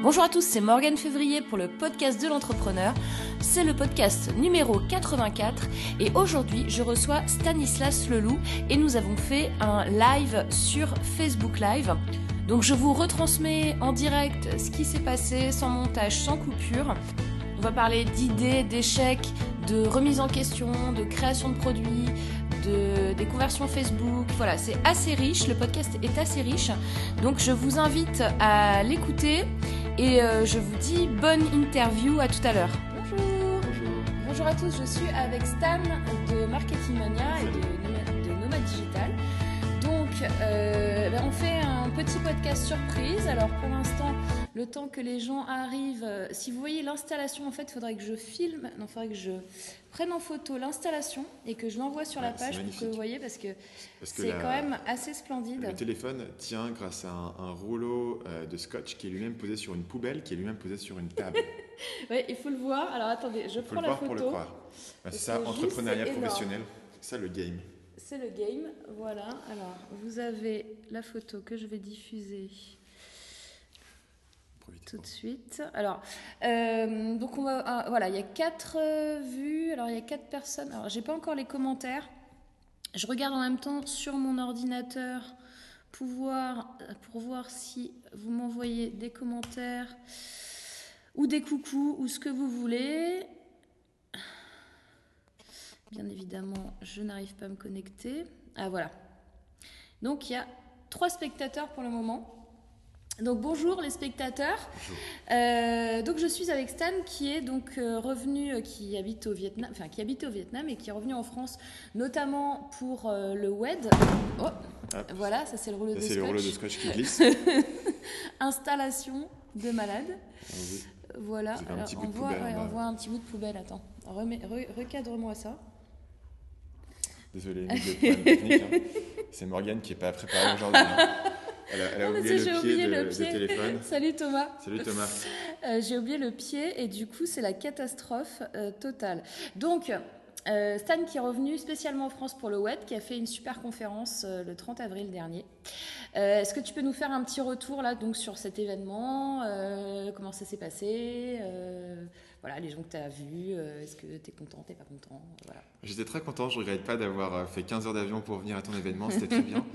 Bonjour à tous, c'est Morgane Février pour le podcast de l'entrepreneur. C'est le podcast numéro 84 et aujourd'hui je reçois Stanislas Leloup et nous avons fait un live sur Facebook Live. Donc je vous retransmets en direct ce qui s'est passé sans montage, sans coupure. On va parler d'idées, d'échecs, de remise en question, de création de produits, de, des conversions Facebook. Voilà, c'est assez riche, le podcast est assez riche. Donc je vous invite à l'écouter et euh, je vous dis bonne interview, à tout à l'heure. Bonjour. Bonjour. Bonjour à tous, je suis avec Stan de Marketing Mania et de, de Nomad Digital. Euh, ben, on fait un petit podcast surprise. Alors, pour l'instant, le temps que les gens arrivent, euh, si vous voyez l'installation, en fait, il faudrait que je filme, non, il faudrait que je prenne en photo l'installation et que je l'envoie sur la Ouais, c'est page pour que vous voyez, parce que c'est quand même assez splendide. le téléphone tient grâce à un, un rouleau euh, de scotch qui est lui-même posé sur une poubelle, qui est lui-même posé sur une table. Ouais, il faut le voir. Alors, attendez, je Il faut prends le la voir pour le photo. croire. C'est ça, entrepreneuriat professionnel. C'est ça le game. C'est le game, voilà. Alors, vous avez la photo que je vais diffuser tout de suite. Alors, euh, donc on va, ah, voilà, il y a quatre euh, vues. Alors, il y a quatre personnes. Alors, j'ai pas encore les commentaires. Je regarde en même temps sur mon ordinateur pour voir, pour voir si vous m'envoyez des commentaires ou des coucous ou ce que vous voulez. Bien évidemment, je n'arrive pas à me connecter. Ah voilà. Donc il y a trois spectateurs pour le moment. Donc bonjour les spectateurs. Bonjour. Euh, donc je suis avec Stan qui est donc euh, revenu, euh, qui habite au Vietnam, enfin qui habitait au Vietnam et qui est revenu en France, notamment pour euh, le WED. Oh, voilà, ça c'est le rouleau de c'est le rouleau de scotch. scotch qui glisse. Installation de malade. Voilà. Alors, on, voit, ouais, on voit un petit bout de poubelle. Attends, recadre-moi ça. Désolé, hein. C'est Morgane qui n'est pas préparée aujourd'hui. hein. Elle a, elle a Non, oublié, le pied, oublié de, le de pied. téléphone. Salut Thomas. Salut Thomas. Euh, j'ai oublié le pied et du coup c'est la catastrophe euh, totale. Donc euh, Stan qui est revenu spécialement en France pour le WED, qui a fait une super conférence euh, le 30 avril dernier. Euh, Est-ce que tu peux nous faire un petit retour là donc sur cet événement Comment ça s'est passé Voilà les gens que tu as vus. euh, Est-ce que tu es content, t'es pas content Voilà. J'étais très content, je regrette pas d'avoir euh, fait 15 heures d'avion pour venir à ton événement, c'était très bien.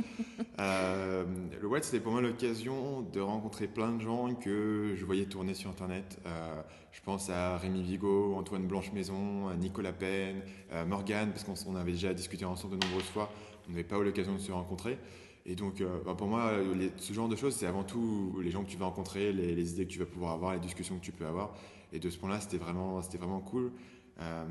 Euh, le WED, c'était pour moi l'occasion de rencontrer plein de gens que je voyais tourner sur Internet. Euh, je pense à Rémi Vigo, Antoine Blanche-Maison, Nicolas Pen, à Morgane, parce qu'on avait déjà discuté ensemble de nombreuses fois, on n'avait pas eu l'occasion de se rencontrer. Et donc, euh, bah, pour moi, les- ce genre de choses, c'est avant tout les gens que tu vas rencontrer, les, les idées que tu vas pouvoir avoir, les discussions que tu peux avoir. Et de ce point-là, c'était vraiment, c'était vraiment cool. Euh,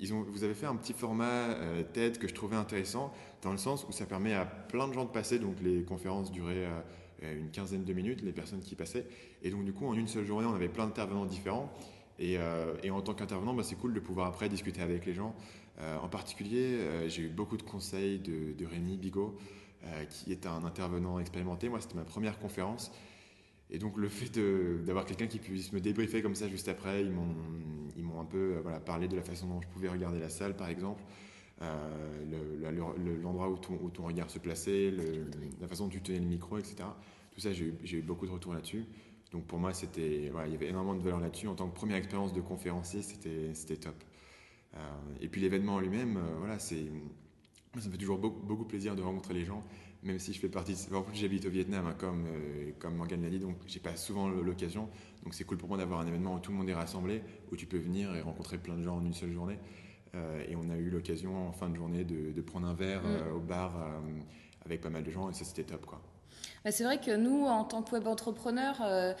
vous avez fait un petit format euh, TED que je trouvais intéressant dans le sens où ça permet à plein de gens de passer. Donc les conférences duraient euh, une quinzaine de minutes, les personnes qui passaient. Et donc du coup, en une seule journée, on avait plein d'intervenants différents. Et, euh, en tant qu'intervenant, bah, c'est cool de pouvoir après discuter avec les gens. Euh, en particulier, euh, j'ai eu beaucoup de conseils de, Rémi Bigot, euh, qui est un intervenant expérimenté. Moi, c'était ma première conférence. Et donc le fait d'avoir quelqu'un qui puisse me débriefer comme ça juste après, ils m'ont un peu euh, voilà, parlé de la façon dont je pouvais regarder la salle par exemple, euh, l'endroit où ton, regard se plaçait, la façon dont tu tenais le micro, etc. Tout ça, j'ai eu, beaucoup de retours là-dessus. Donc pour moi, c'était, voilà, il y avait énormément de valeur là-dessus. En tant que première expérience de conférencier, c'était top. Euh, et puis l'événement en lui-même, voilà, ça me fait toujours beaucoup plaisir de rencontrer les gens même si je fais partie. de- En plus, j'habite au Vietnam, hein, comme, euh, comme Morgane l'a dit, donc j'ai pas souvent l'occasion. Donc c'est cool pour moi d'avoir un événement où tout le monde est rassemblé, où tu peux venir et rencontrer plein de gens en une seule journée. Euh, et on a eu l'occasion en fin de journée de, de prendre un verre Mm. euh, au bar euh, avec pas mal de gens, et ça c'était top quoi. Bah, c'est vrai que nous, en tant que web entrepreneur, euh,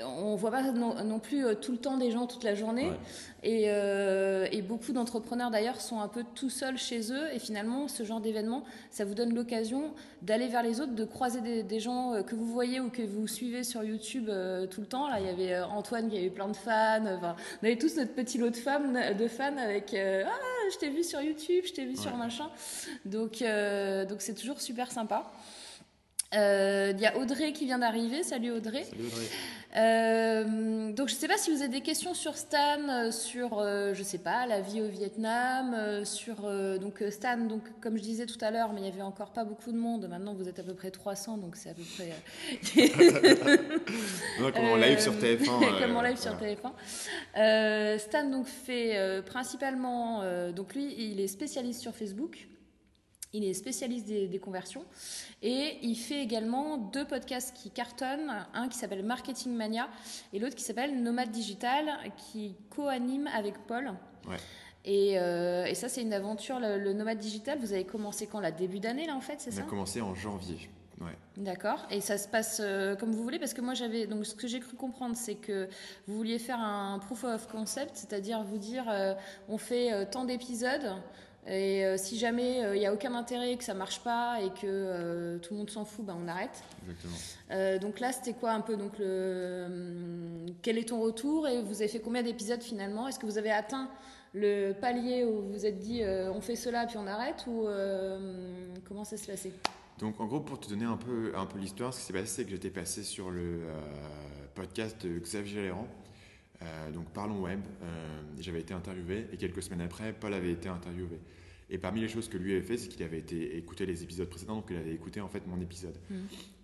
on voit pas non, non plus euh, tout le temps des gens toute la journée. Ouais. Et, euh, et beaucoup d'entrepreneurs d'ailleurs sont un peu tout seuls chez eux. Et finalement, ce genre d'événement, ça vous donne l'occasion d'aller vers les autres, de croiser des, des gens euh, que vous voyez ou que vous suivez sur YouTube tout le temps. Là, il y avait Antoine qui avait plein de fans. Enfin, on avait tous notre petit lot de fans, de fans avec Ah, je t'ai vu sur YouTube, je t'ai vu sur machin. Donc, donc c'est toujours super sympa. Euh, Il y a Audrey qui vient d'arriver. Salut Audrey. Salut Audrey. Euh, donc je ne sais pas si vous avez des questions sur Stan, euh, sur euh, je sais pas la vie au Vietnam, sur donc Stan donc comme je disais tout à l'heure, mais il y avait encore pas beaucoup de monde. Maintenant vous êtes à peu près 300 donc c'est à peu près. comme en live sur TF1. comme en live sur TF1. Stan donc fait principalement, donc lui, il est spécialiste sur Facebook. Il est spécialiste des, conversions et il fait également deux podcasts qui cartonnent, un qui s'appelle Marketing Mania et l'autre qui s'appelle Nomade Digital, qui co-anime avec Paul. Ouais. Et, euh, et, ça, c'est une aventure, le, Nomade Digital. Vous avez commencé quand La début d'année, là, en fait, c'est ça On a commencé en janvier. Ouais. D'accord. Et ça se passe euh, comme vous voulez Parce que moi, j'avais. Donc, ce que j'ai cru comprendre, c'est que vous vouliez faire un proof of concept, c'est-à-dire vous dire euh, on fait tant d'épisodes. Et euh, si jamais il euh, n'y a aucun intérêt, que ça marche pas et que euh, tout le monde s'en fout, ben on arrête. Exactement. donc là, c'était quoi un peu donc le quel est ton retour et vous avez fait combien d'épisodes finalement? Est-ce que vous avez atteint le palier où vous vous êtes dit on fait cela puis on arrête ou comment ça se passait? Donc en gros, pour te donner un peu un peu l'histoire, ce qui s'est passé, c'est que j'étais passé sur le podcast de Xavier Léran. Donc Parlons Web, j'avais été interviewé et quelques semaines après, Paul avait été interviewé. Et parmi les choses que lui avait fait, c'est qu'il avait été écouté les épisodes précédents, donc il avait écouté en fait mon épisode. Mm.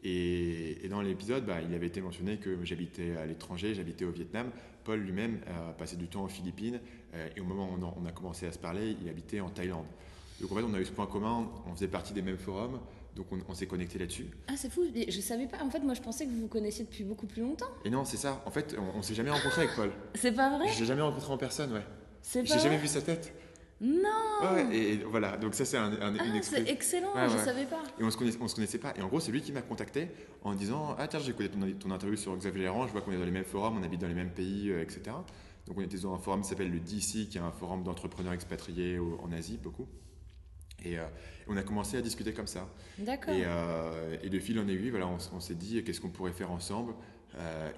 Et, dans l'épisode, bah, il avait été mentionné que j'habitais à l'étranger, j'habitais au Vietnam. Paul lui-même passé du temps aux Philippines, euh, et au moment où on a, commencé à se parler, il habitait en Thaïlande. Donc en fait, on a eu ce point commun, on faisait partie des mêmes forums, donc on, s'est connecté là-dessus. Ah, c'est fou, je savais pas. En fait, moi je pensais que vous vous connaissiez depuis beaucoup plus longtemps. Et non, c'est ça. En fait, on, on s'est jamais rencontré avec Paul. C'est pas vrai? Je l'ai jamais rencontré en personne, ouais. C'est J'ai jamais vu sa tête. Non et, voilà, donc ça c'est un, un, ah, C'est excellent, je ne savais pas. Et on se connaissait, on se connaissait pas. Et en gros, c'est lui qui m'a contacté en disant Ah, tiens, j'ai écouté ton, ton, interview sur Xavier Léran, je vois qu'on est dans les mêmes forums, on habite dans les mêmes pays, euh, etc. Donc on était dans un forum qui s'appelle le DC, qui est un forum d'entrepreneurs expatriés en Asie, beaucoup. Et euh, on a commencé à discuter comme ça. D'accord. Et, euh, et, de fil en aiguille, voilà, on, s'est dit qu'est-ce qu'on pourrait faire ensemble?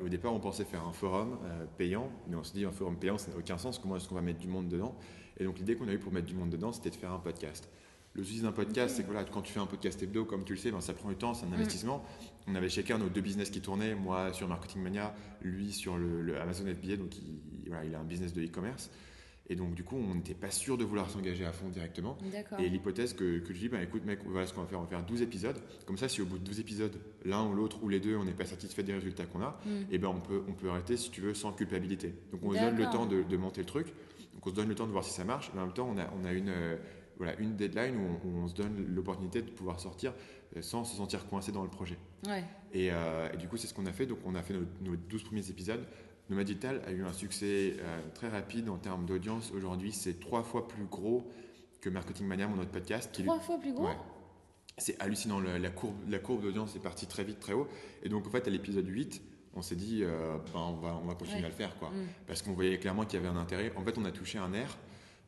au départ, on pensait faire un forum payant, mais on se dit un forum payant, ça n'a aucun sens. Comment est-ce qu'on va mettre du monde dedans? Et donc l'idée qu'on a eue pour mettre du monde dedans, c'était de faire un podcast. Le souci d'un podcast, c'est que voilà, quand tu fais un podcast hebdo, comme tu le sais, ben, ça prend du temps, c'est un mm. investissement. On avait chacun nos deux business qui tournaient, moi sur Marketing Mania, lui sur le, Amazon FBA, donc il, voilà, il a un business de e-commerce. Et donc, du coup, on n'était pas sûr de vouloir s'engager à fond directement. Et l'hypothèse que, que, je dis, bah, écoute, mec, voilà ce qu'on va faire, on va faire 12 épisodes. Comme ça, si au bout de 12 épisodes, l'un ou l'autre ou les deux, on n'est pas satisfait des résultats qu'on a, mm. et eh ben on peut, on peut arrêter, si tu veux, sans culpabilité. Donc, on se donne le temps de, de monter le truc. Donc on se donne le temps de voir si ça marche. Mais en même temps, on a, on a une, euh, voilà, une deadline où on, se donne l'opportunité de pouvoir sortir euh, sans se sentir coincé dans le projet. Ouais. Euh, et, du coup, c'est ce qu'on a fait. Donc on a fait nos, 12 premiers épisodes. Nomad Digital a eu un succès très rapide en termes d'audience. Aujourd'hui, c'est trois fois plus gros que Marketing Mania, mon autre podcast. Trois fois plus gros C'est hallucinant. La, courbe, la courbe d'audience est partie très vite, très haut. Et donc, en fait, à l'épisode 8, on s'est dit, euh, ben, on, va, on va continuer à le faire, quoi. Mm. Parce qu'on voyait clairement qu'il y avait un intérêt. En fait, on a touché un air.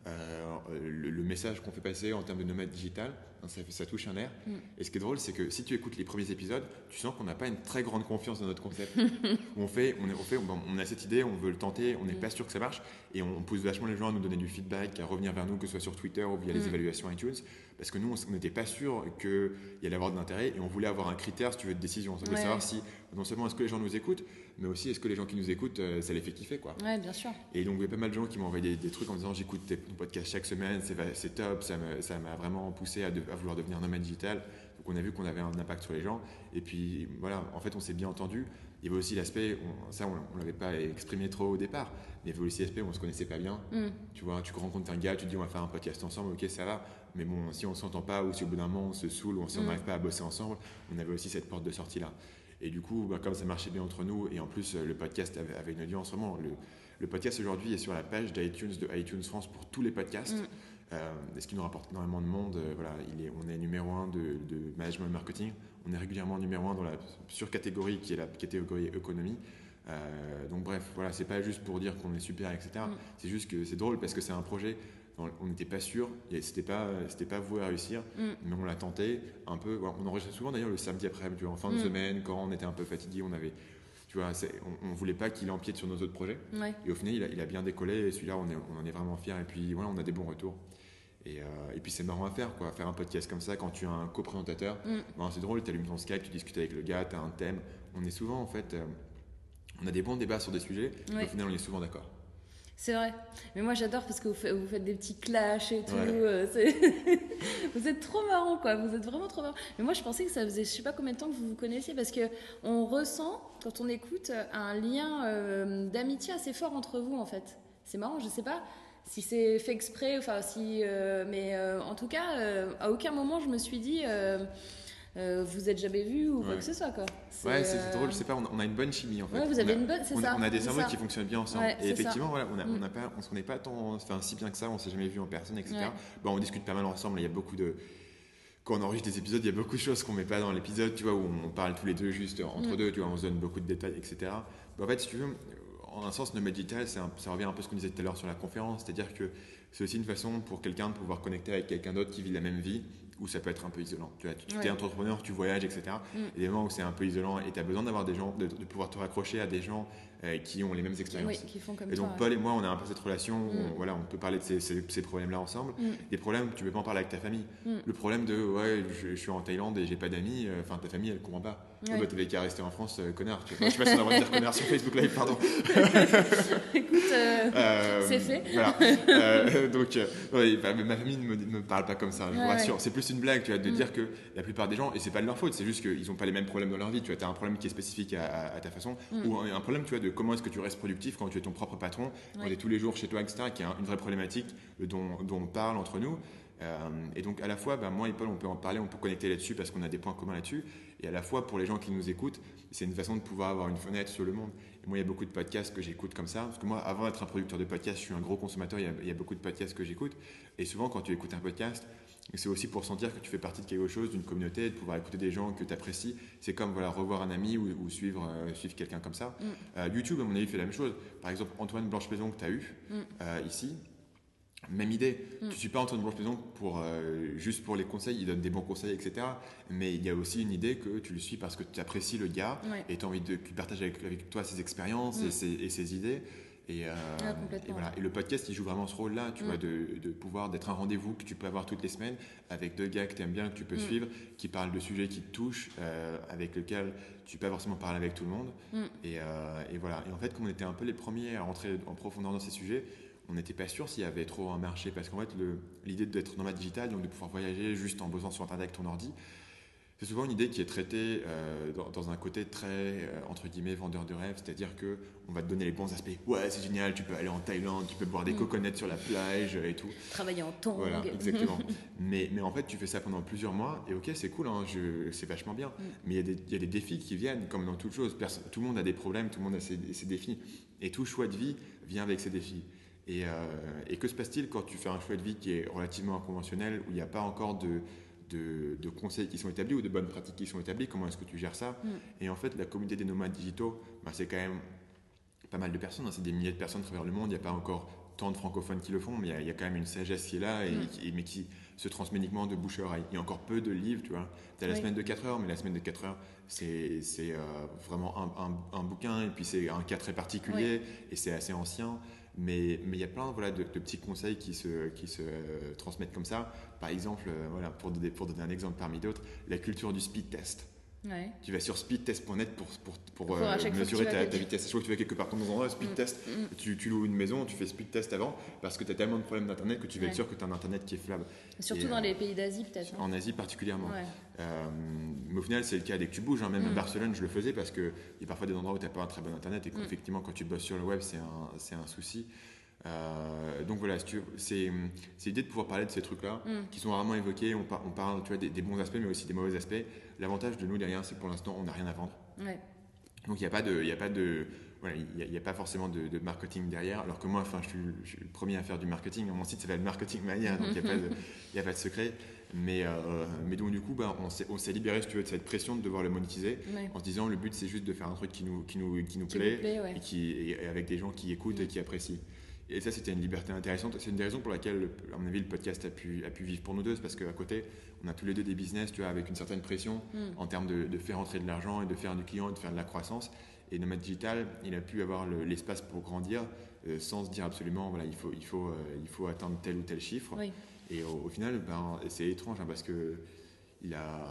Euh, le, message qu'on fait passer en termes de nomade digital, hein, ça, ça touche un air. Mm. Et ce qui est drôle, c'est que si tu écoutes les premiers épisodes, tu sens qu'on n'a pas une très grande confiance dans notre concept. on, fait, on, est, on, fait, on, a cette idée, on veut le tenter, on n'est mm. pas sûr que ça marche, et on, pousse vachement les gens à nous donner du feedback, à revenir vers nous, que ce soit sur Twitter ou via les évaluations iTunes, parce que nous, on n'était pas sûr qu'il y allait avoir de l'intérêt, et on voulait avoir un critère, si tu veux, de décision. Ça veut savoir si, non seulement est-ce que les gens nous écoutent, mais aussi est-ce que les gens qui nous écoutent, euh, ça les fait kiffer quoi. Ouais, bien sûr. Et donc il y a pas mal de gens qui m'ont envoyé des, trucs en disant j'écoute ton podcast chaque semaine, c'est top, ça m'a vraiment poussé à, vouloir devenir nomade digital. Donc on a vu qu'on avait un impact sur les gens. Et puis voilà, en fait on s'est bien entendu. Il y avait aussi l'aspect, ça on, ne l'avait pas exprimé trop au départ, mais il y avait aussi l'aspect où on se connaissait pas bien. Mm. Tu vois, tu rencontres un gars, tu te dis on va faire un podcast ensemble, ok ça va. Mais bon, si on s'entend pas ou si au bout d'un moment on se saoule ou si on mm. n'arrive pas à bosser ensemble, on avait aussi cette porte de sortie là. Et du coup, bah, comme ça marchait bien entre nous, et en plus euh, le podcast avait, une audience vraiment. Le, le podcast aujourd'hui est sur la page d'iTunes de iTunes France pour tous les podcasts. Mm. Euh, ce qui nous rapporte énormément de monde. Euh, voilà, il est, on est numéro un de, de, management marketing. On est régulièrement numéro un dans la surcatégorie qui est la catégorie économie. donc bref, voilà, c'est pas juste pour dire qu'on est super, etc. Mm. C'est juste que c'est drôle parce que c'est un projet on n'était pas sûr, c'était pas, c'était pas voué à réussir, mm. mais on l'a tenté un peu. On enregistrait souvent d'ailleurs le samedi après, tu en fin de mm. semaine, quand on était un peu fatigué, on avait, tu vois, on, ne voulait pas qu'il empiète sur nos autres projets. Et au final, il a, bien décollé, et celui-là, on, on, en est vraiment fiers, et puis voilà, on a des bons retours. Et, euh, et puis c'est marrant à faire, quoi, faire un podcast comme ça quand tu as un coprésentateur. Mm. Ben, c'est drôle, tu allumes ton Skype, tu discutes avec le gars, tu as un thème. On est souvent, en fait, euh, on a des bons débats sur des sujets, et au final, on est souvent d'accord. C'est vrai. Mais moi j'adore parce que vous faites, vous faites des petits clashs et tout. Ouais. euh, vous êtes trop marrant quoi. Vous êtes vraiment trop marrant. Mais moi je pensais que ça faisait je sais pas combien de temps que vous vous connaissiez parce que on ressent quand on écoute un lien euh, d'amitié assez fort entre vous en fait. C'est marrant. Je sais pas si c'est fait exprès. Enfin si. euh, mais euh, en tout cas euh, à aucun moment je me suis dit. Euh, vous êtes jamais vu ou quoi que ce soit quoi. Ouais, c'est euh, drôle, je sais pas, on a, on une bonne chimie en fait. Ouais, vous On avez a- une bonne, c'est on, ça. on a des cerveaux qui fonctionnent bien ensemble. Ouais, et effectivement, voilà, on a- on Mm. n'a pas, on se connaît pas tant, enfin, si bien que ça, on s'est jamais vu en personne, etc. Bon, on discute pas mal ensemble. Il y a beaucoup de, quand on enregistre des épisodes, il y a beaucoup de choses qu'on met pas dans l'épisode, tu vois, où on parle tous les deux juste entre Mm. deux, tu vois, on se donne beaucoup de détails, etc. Mais en fait, si tu veux, en un sens, nomade digital, ça revient un peu à ce qu'on disait tout à l'heure sur la conférence, c'est-à-dire que c'est aussi une façon pour quelqu'un de pouvoir connecter avec quelqu'un d'autre qui vit la même vie, où ça peut être un peu isolant. Tu vois, tu Ouais. es entrepreneur, tu voyages, etc. Mm. A des moments où c'est un peu isolant et tu as besoin d'avoir des gens, de, de pouvoir te raccrocher à des gens euh, qui ont les mêmes expériences. Oui, qui font comme Et toi. donc ouais. Paul et moi, on a un peu cette relation, Mm. on, voilà, on peut parler de ces, ces- ces problèmes-là ensemble. Mm. Des problèmes, tu peux pas en parler avec ta famille. Mm. Le problème de, ouais, je, je suis en Thaïlande et j'ai pas d'amis, euh, enfin ta famille, elle comprend pas. Ouais. Oh, bah, t'avais qu'à rester en France, euh, connard. Tu vois. Je sais pas si on a le droit de dire connard sur Facebook Live, pardon. Écoute, C'est fait. Voilà. Donc, ouais, bah, ma famille ne me, ne me parle pas comme ça, je vous rassure. C'est plus une blague, tu vois, de Mm. dire que la plupart des gens, et c'est pas de leur faute, c'est juste qu'ils n'ont pas les mêmes problèmes dans leur vie. Tu vois, as un problème qui est spécifique à, à- à ta façon, Mm. ou un, un problème, tu vois, de comment est-ce que tu restes productif quand tu es ton propre patron, quand tu es tous les jours chez toi, etc., qui est un- une vraie problématique euh, dont, dont on parle entre nous. Euh, et donc, à la fois, bah, moi et Paul, on peut en parler, on peut connecter là-dessus parce qu'on a des points communs là-dessus. Et à la fois, pour les gens qui nous écoutent, c'est une façon de pouvoir avoir une fenêtre sur le monde. Et moi, il y a beaucoup de podcasts que j'écoute comme ça. Parce que moi, avant d'être un producteur de podcasts, je suis un gros consommateur. Il y a, il y a beaucoup de podcasts que j'écoute. Et souvent, quand tu écoutes un podcast, c'est aussi pour sentir que tu fais partie de quelque chose, d'une communauté, de pouvoir écouter des gens que tu apprécies. C'est comme voilà, revoir un ami ou, ou suivre, euh, suivre quelqu'un comme ça. Mm. Euh, YouTube, à mon avis, fait la même chose. Par exemple, Antoine Blanche-Maison que tu as eu Mm. euh, ici, même idée. Mm. Tu ne suis pas Antoine Blanche-Maison pour, juste pour les conseils, il donne des bons conseils, etc. Mais il y a aussi une idée que tu le suis parce que tu apprécies le gars et tu as envie de, qu'il partage avec, avec toi ses expériences et, ses, et ses idées. Et, euh, complètement. et voilà. Et le podcast, il joue vraiment ce rôle-là, tu Mm. vois, de, de pouvoir, d'être un rendez-vous que tu peux avoir toutes les semaines avec deux gars que tu aimes bien, que tu peux Mm. suivre, qui parlent de sujets qui te touchent, euh, avec lesquels tu peux pas forcément parler avec tout le monde. Mm. Et, euh, et voilà. Et en fait, comme on était un peu les premiers à rentrer en profondeur dans ces sujets, on n'était pas sûr s'il y avait trop un marché parce qu'en fait, l'idée d'être nomade digital, donc de pouvoir voyager juste en bossant sur Internet avec ton ordi, c'est souvent une idée qui est traitée euh, dans, dans un côté très, euh, entre guillemets, vendeur de rêve, c'est-à-dire que on va te donner les bons aspects. Ouais, c'est génial, tu peux aller en Thaïlande, tu peux boire des Mm. coconuts sur la plage et tout. Travailler en tongs. Voilà, exactement. mais, mais en fait, tu fais ça pendant plusieurs mois et ok, c'est cool, hein, c'est vachement bien. Mm. Mais il y, a des- il y a des défis qui viennent, comme dans toute chose. Tout le monde a des problèmes, tout le monde a ses, ses défis. Et tout choix de vie vient avec ses défis. Et, euh, et que se passe-t-il quand tu fais un choix de vie qui est relativement inconventionnel, où il n'y a pas encore de, de, de conseils qui sont établis ou de bonnes pratiques qui sont établies Comment est-ce que tu gères ça Mm. Et en fait, la communauté des nomades digitaux, bah, c'est quand même pas mal de personnes, hein, c'est des milliers de personnes à travers le monde. Il n'y a pas encore tant de francophones qui le font, mais il y a- il y, a quand même une sagesse qui est là, et, Mm. qui- mais qui se transmet uniquement de bouche à oreille. Il y a encore peu de livres, tu vois. Tu as la Oui. semaine de 4 heures, mais la semaine de 4 heures, c'est euh, vraiment un, un- un bouquin, et puis c'est un cas très particulier, et c'est assez ancien. Mais il y a plein voilà, de, petits conseils qui se, transmettent comme ça. Par exemple, euh, voilà, pour donner un exemple parmi d'autres, la culture du speed test. Ouais. Tu vas sur speedtest.net pour, pour, pour, euh, chaque fois mesurer ta, ta vitesse. Je crois que tu vas quelque part dans un endroit, speed Mm. test. Mm. Tu, tu loues une maison, tu fais speed test avant parce que tu as tellement de problèmes d'internet que tu vas être Ouais. sûr que tu as un internet qui est fiable. Surtout Et, dans euh, les pays d'Asie, peut-être. hein. En Asie particulièrement. Ouais. Euh, mais au final, c'est le cas dès que tu bouges. hein. Même à Mm. Barcelone, je le faisais parce qu'il y a parfois des endroits où tu n'as pas un très bon internet et qu'effectivement, quand tu bosses sur le web, c'est un, un souci. Euh, donc voilà, c'est c'est l'idée de pouvoir parler de ces trucs-là Mm. qui sont rarement évoqués. On, par- on parle tu vois, des, des bons aspects, mais aussi des mauvais aspects. L'avantage de nous derrière, c'est que pour l'instant, on n'a rien à vendre. Ouais. Donc il n'y a pas de, il y a pas de, voilà, il y a, pas forcément de, de marketing derrière. Alors que moi, enfin, je suis, je suis le premier à faire du marketing. Mon site s'appelle Marketing Mania, donc il n'y a pas de, il y a pas de secret. Mais, euh, mais donc du coup, bah, on s'est, libéré, si tu veux, de cette pression de devoir le monétiser, Ouais. en se disant le but c'est juste de faire un truc qui nous, qui nous, qui nous Qui plaît, vous plaît, ouais. et qui, et avec des gens qui écoutent et qui apprécient. Et ça, c'était une liberté intéressante. C'est une des raisons pour laquelle, à mon avis, le podcast a pu, a pu vivre pour nous deux, c'est parce qu'à côté, on a tous les deux des business, tu vois, avec une certaine pression Mm. en termes de, de faire entrer de l'argent et de faire du client et de faire de la croissance. Et Nomad Digital, il a pu avoir le- l'espace pour grandir euh, sans se dire absolument, voilà, il faut, il, faut, euh, il faut atteindre tel ou tel chiffre. Oui. Et au, au final, ben, c'est étrange hein, parce que il a,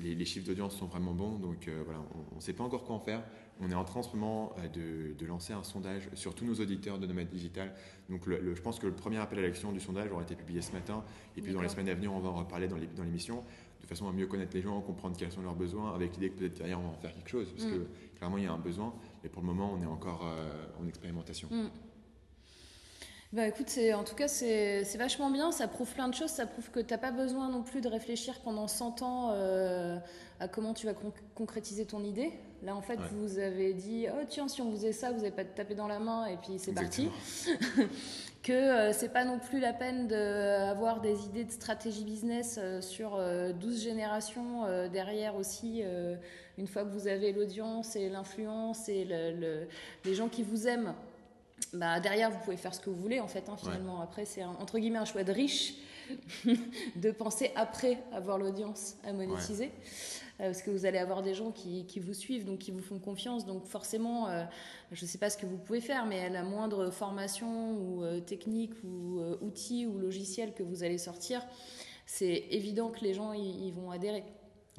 les, les chiffres d'audience sont vraiment bons, donc euh, voilà, on ne sait pas encore quoi en faire. On est en train en ce moment de, de, lancer un sondage sur tous nos auditeurs de Nomade Digital. Donc le, je pense que le premier appel à l'action du sondage aura été publié ce matin. Et puis dans les semaines à venir, on va en reparler dans l'émission de façon à mieux connaître les gens, comprendre quels sont leurs besoins, avec l'idée que peut-être derrière on va en faire quelque chose. Parce mm. que clairement, il y a un besoin. Mais pour le moment, on est encore en expérimentation. Mm. Bah écoute, en tout cas, c'est vachement bien. Ça prouve plein de choses. Ça prouve que tu n'as pas besoin non plus de réfléchir pendant 100 ans euh, à comment tu vas concrétiser ton idée. Là, en fait, vous avez dit Oh, tiens, si on faisait ça, vous n'avez pas de taper dans la main et puis c'est parti. que euh, c'est pas non plus la peine d'avoir des idées de stratégie business euh, sur 12 générations derrière aussi. une fois que vous avez l'audience et l'influence et les gens qui vous aiment bah, derrière, vous pouvez faire ce que vous voulez, en fait, hein, finalement. Après, c'est entre guillemets un choix de riche de penser après avoir l'audience à monétiser. Euh, parce que vous allez avoir des gens qui, qui, vous suivent, donc qui vous font confiance. Donc forcément, euh, je ne sais pas ce que vous pouvez faire, mais à la moindre formation ou euh, technique ou outil ou logiciel que vous allez sortir, c'est évident que les gens ils vont adhérer.